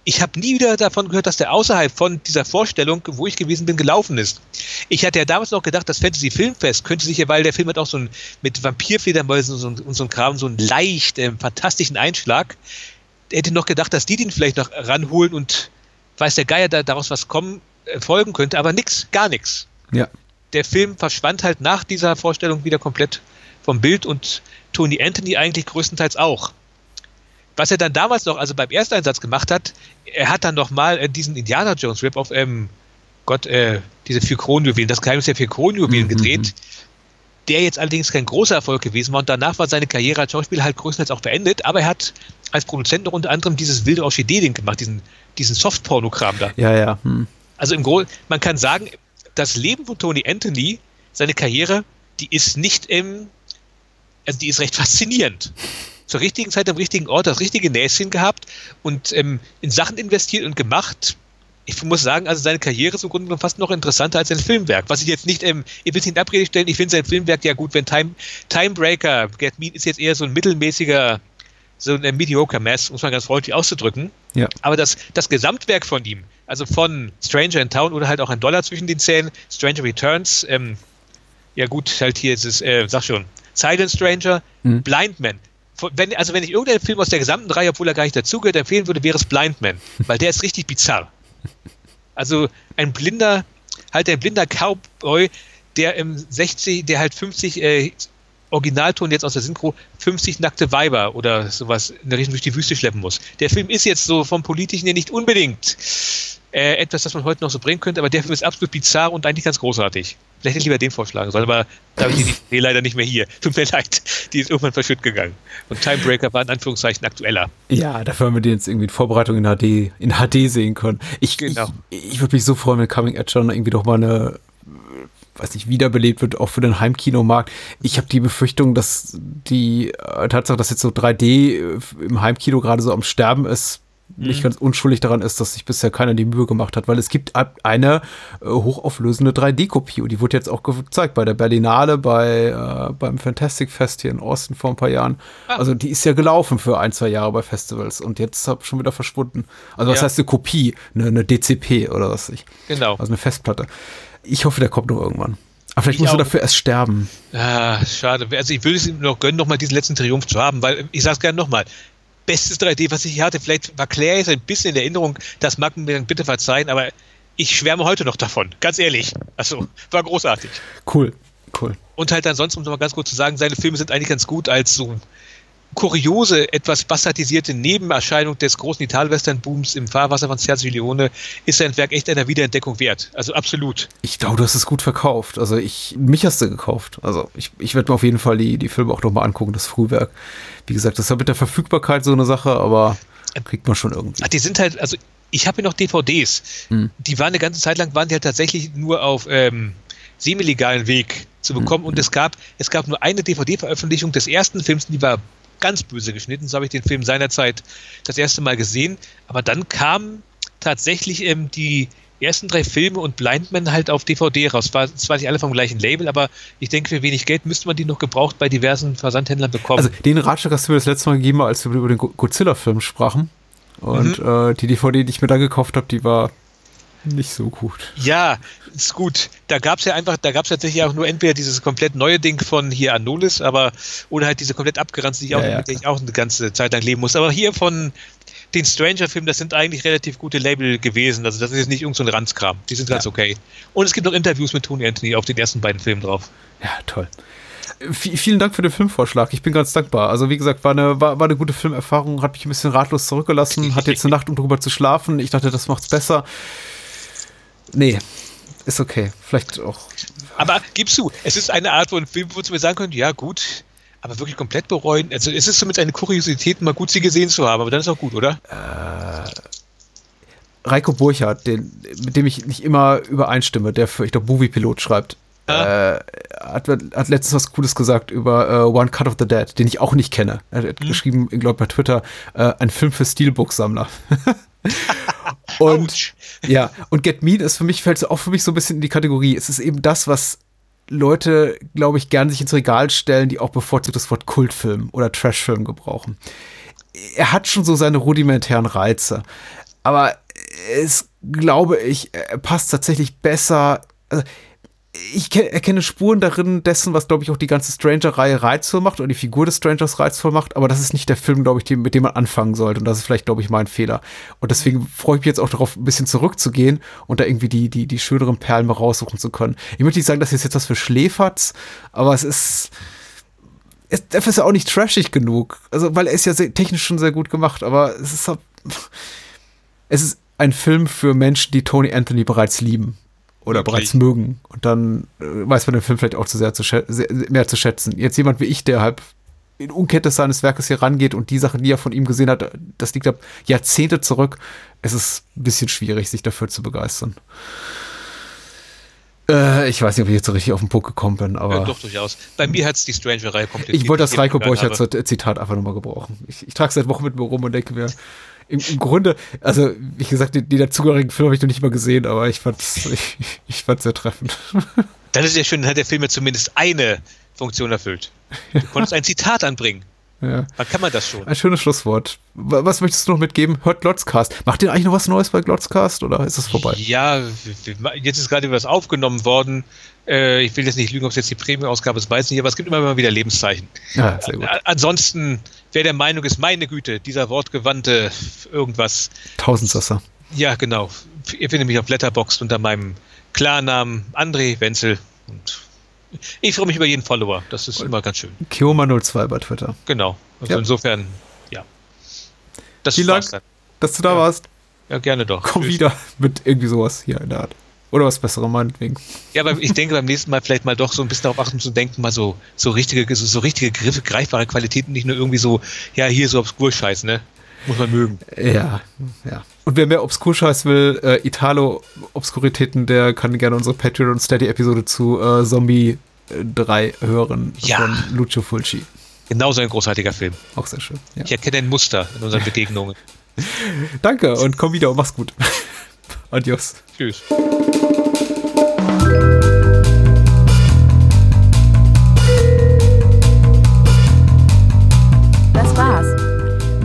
Ich habe nie wieder davon gehört, dass der außerhalb von dieser Vorstellung, wo ich gewesen bin, gelaufen ist. Ich hatte ja damals noch gedacht, das Fantasy Filmfest könnte sich ja, weil der Film hat auch so ein, mit Vampirfledermäusen und so, und so ein Kram, so einen leicht ähm, fantastischen Einschlag. hätte noch gedacht, dass die den vielleicht noch ranholen und weiß der Geier, da daraus was kommen, äh, folgen könnte, aber nix, gar nichts. Ja. Der Film verschwand halt nach dieser Vorstellung wieder komplett vom Bild und Tony Anthony eigentlich größtenteils auch. Was er dann damals noch, also beim Ersteinsatz gemacht hat, er hat dann noch mal äh, diesen Indiana Jones Rip auf, ähm, Gott, äh, diese vier Kronjuwelen, das Geheimnis der vier Kronjuwelen Mhm, gedreht, der jetzt allerdings kein großer Erfolg gewesen war und danach war seine Karriere als Schauspieler halt größtenteils auch beendet, aber er hat als Produzent noch unter anderem dieses wilde Orchidee-Ding gemacht, diesen, diesen Softpornokram da. Ja, ja. Hm. Also im Grunde, man kann sagen, das Leben von Tony Anthony, seine Karriere, die ist nicht im, also die ist recht faszinierend. Zur richtigen Zeit am richtigen Ort, das richtige Näschen gehabt und ähm, in Sachen investiert und gemacht. Ich muss sagen, also seine Karriere ist im Grunde genommen fast noch interessanter als sein Filmwerk. Was ich jetzt nicht, ähm, ich will es nicht in Abrede stellen, ich finde sein Filmwerk ja gut, wenn Time, Timebreaker, Get Mean ist jetzt eher so ein mittelmäßiger, so ein äh, mediocre Mess, muss man ganz freundlich auszudrücken. Ja. Aber das, das Gesamtwerk von ihm, also von Stranger in Town oder halt auch ein Dollar zwischen den Zähnen, Stranger Returns, ähm, ja gut, halt hier ist es, äh, sag schon, Silent Stranger, Mhm. Blind Man. Wenn, also wenn ich irgendeinen Film aus der gesamten Reihe, obwohl er gar nicht dazugehört, empfehlen würde, wäre es Blind Man, weil der ist richtig bizarr. Also ein blinder, halt ein blinder Cowboy, der im 60, der halt 50 äh, Originalton jetzt aus der Synchro 50 nackte Weiber oder sowas in der Richtung durch die Wüste schleppen muss. Der Film ist jetzt so vom Politischen her nicht unbedingt äh, etwas, das man heute noch so bringen könnte, aber der Film ist absolut bizarr und eigentlich ganz großartig. Vielleicht hätte ich lieber den vorschlagen sollen, aber da habe ich die Idee leider nicht mehr hier. Tut mir leid, die ist irgendwann verschütt gegangen. Und Timebreaker war in Anführungszeichen aktueller. Ja, dafür haben wir den jetzt irgendwie in Vorbereitung in HD, in HD sehen können. Ich, Genau. ich, ich würde mich so freuen, wenn Coming Edge dann irgendwie doch mal eine, weiß nicht, wiederbelebt wird, auch für den Heimkinomarkt. Ich habe die Befürchtung, dass die äh, Tatsache, dass jetzt so 3D im Heimkino gerade so am Sterben ist, nicht ganz unschuldig daran ist, dass sich bisher keiner die Mühe gemacht hat, weil es gibt eine äh, hochauflösende 3D-Kopie und die wurde jetzt auch gezeigt bei der Berlinale, bei äh, beim Fantastic Fest hier in Austin vor ein paar Jahren. Ah. Also die ist ja gelaufen für ein, zwei Jahre bei Festivals und jetzt hab schon wieder verschwunden. Also was Ja. heißt eine Kopie, eine, eine DCP oder was ich. Genau. Also eine Festplatte. Ich hoffe, der kommt noch irgendwann. Aber vielleicht Ich muss er auch. dafür erst sterben. Ah, schade. Also ich würde es ihm noch gönnen, nochmal diesen letzten Triumph zu haben, weil ich sage es gerne nochmal. Bestes 3D, was ich hier hatte, vielleicht war Claire jetzt ein bisschen in Erinnerung, das mag mir dann bitte verzeihen, aber ich schwärme heute noch davon, ganz ehrlich. Also, war großartig. Cool, cool. Und halt ansonsten, um noch mal ganz kurz zu sagen, seine Filme sind eigentlich ganz gut als so kuriose, etwas bastardisierte Nebenerscheinung des großen Italwestern-Booms im Fahrwasser von Sergio Leone ist sein Werk echt einer Wiederentdeckung wert. Also absolut. Ich glaube, du hast es gut verkauft. Also ich, mich hast du gekauft. Also ich, ich werde mir auf jeden Fall die, die Filme auch nochmal angucken, das Frühwerk. Wie gesagt, das ist ja mit der Verfügbarkeit so eine Sache, aber kriegt man schon irgendwie. Ach, die sind halt, also ich habe hier noch DVDs. Hm. Die waren eine ganze Zeit lang, waren die halt tatsächlich nur auf ähm, semi-legalen Weg zu bekommen. Und es gab, es gab nur eine DVD-Veröffentlichung des ersten Films, die war ganz böse geschnitten. So habe ich den Film seinerzeit das erste Mal gesehen. Aber dann kamen tatsächlich ähm, die ersten drei Filme und Blindman halt auf DVD raus. War zwar nicht alle vom gleichen Label, aber ich denke, für wenig Geld müsste man die noch gebraucht bei diversen Versandhändlern bekommen. Also den Ratschlag hast du mir das letzte Mal gegeben, als wir über den Go- Godzilla-Film sprachen. Und äh, die DVD, die ich mir da gekauft habe, die war nicht so gut. Ja, ist gut. Da gab es ja einfach, da gab es tatsächlich auch nur entweder dieses komplett neue Ding von hier Anolis, aber oder halt diese komplett abgeranzte, die ich auch, Ja, ja, mit der ich auch eine ganze Zeit lang leben muss. Aber hier von den Stranger-Filmen, das sind eigentlich relativ gute Label gewesen. Also das ist jetzt nicht irgendein so ein Ranzkram. Die sind ganz okay. Und es gibt noch Interviews mit Tony Anthony auf den ersten beiden Filmen drauf. Ja, toll. V vielen Dank für den Filmvorschlag. Ich bin ganz dankbar. Also, wie gesagt, war eine, war, war eine gute Filmerfahrung, hat mich ein bisschen ratlos zurückgelassen, hat jetzt eine Nacht, um drüber zu schlafen. Ich dachte, das macht's besser. Nee, ist okay. Vielleicht auch. Aber gibst du, es ist eine Art von Film, wo du mir sagen könntest, ja gut, aber wirklich komplett bereuen. Also es ist zumindest eine Kuriosität, mal gut sie gesehen zu haben, aber dann ist auch gut, oder? Reiko Burchardt, den, mit dem ich nicht immer übereinstimme, der für, ich glaube, Movie-Pilot schreibt, äh, hat, hat letztens was Cooles gesagt über äh, One Cut of the Dead, den ich auch nicht kenne. Er hat geschrieben, ich glaube bei Twitter, äh, ein Film für Steelbook-Sammler. und ja, und Get Mean ist für mich, fällt auch für mich so ein bisschen in die Kategorie. Es ist eben das, was Leute, glaube ich, gern sich ins Regal stellen, die auch bevorzugt das Wort Kultfilm oder Trashfilm gebrauchen. Er hat schon so seine rudimentären Reize, aber es, glaube ich, passt tatsächlich besser. Also, ich ke- erkenne Spuren darin dessen, was, glaube ich, auch die ganze Stranger-Reihe reizvoll macht und die Figur des Strangers reizvoll macht, aber das ist nicht der Film, glaube ich, mit dem man anfangen sollte. Und das ist vielleicht, glaube ich, mein Fehler. Und deswegen freue ich mich jetzt auch darauf, ein bisschen zurückzugehen und da irgendwie die, die, die schöneren Perlen mal raussuchen zu können. Ich möchte nicht sagen, das ist jetzt was für Schläferz, aber es ist. Es, dafür ist ja auch nicht trashig genug. Also, weil er ist ja sehr, technisch schon sehr gut gemacht, aber es ist. Es ist ein Film für Menschen, die Tony Anthony bereits lieben oder bereits mögen. Und dann äh, weiß man den Film vielleicht auch zu sehr, zu sehr mehr zu schätzen. Jetzt jemand wie ich, der halt in Unkenntnis seines Werkes hier rangeht und die Sachen, die er von ihm gesehen hat, das liegt ab Jahrzehnte zurück. Es ist ein bisschen schwierig, sich dafür zu begeistern. Äh, ich weiß nicht, ob ich jetzt so richtig auf den Punkt gekommen bin, aber. Ja, doch, durchaus. Bei mir hat es die Stranger-Reihe komplett. Ich wollte das Reiko Borchert Borchert Zitat einfach nochmal gebrauchen. Ich, ich trage es seit Wochen mit mir rum und denke mir, im, im Grunde, also wie gesagt, die, die dazugehörigen Filme habe ich noch nicht mal gesehen, aber ich fand ich, ich fand's sehr treffend. Dann ist es ja schön, dann hat der Film ja zumindest eine Funktion erfüllt. Du konntest ein Zitat anbringen. Ja. Wann kann man das schon? Ein schönes Schlusswort. Wa- Was möchtest du noch mitgeben? Hört Glotzcast. Macht ihr eigentlich noch was Neues bei Glotzcast oder ist es vorbei? Ja, jetzt ist gerade was aufgenommen worden. Äh, ich will jetzt nicht lügen, ob es jetzt die Premium-Ausgabe ist, weiß nicht, aber es gibt immer mal wieder Lebenszeichen. Ja, sehr gut. Ansonsten, wer der Meinung ist, meine Güte, dieser wortgewandte irgendwas, Tausendsasser. ja genau, ihr findet mich auf Letterboxd unter meinem Klarnamen André Wenzel und ich freue mich über jeden Follower, das ist immer ganz schön. Kioma02 bei Twitter. Genau, also Ja. insofern, ja. Das Vielen Dank. dann. Dass du da Ja. warst. Ja, gerne doch. Komm Tschüss. wieder mit irgendwie sowas hier in der Art. Oder was Besseres meinetwegen. Ja, aber ich denke beim nächsten Mal vielleicht mal doch so ein bisschen darauf achten zu denken, mal so, so richtige, so, so richtige Griffe, greifbare Qualitäten, nicht nur irgendwie so, ja, hier so Obskur-Scheiß, ne? Muss man mögen. Ja, ja. Und wer mehr Obskurscheiß will, äh, Italo-Obskuritäten, der kann gerne unsere Patreon- und Steady-Episode zu äh, Zombie äh, 3 hören Ja. von Lucio Fulci. Genauso ein großartiger Film. Auch sehr schön. Ja. Ich erkenne ein Muster in unseren Begegnungen. Danke und komm wieder und mach's gut. Adios. Tschüss.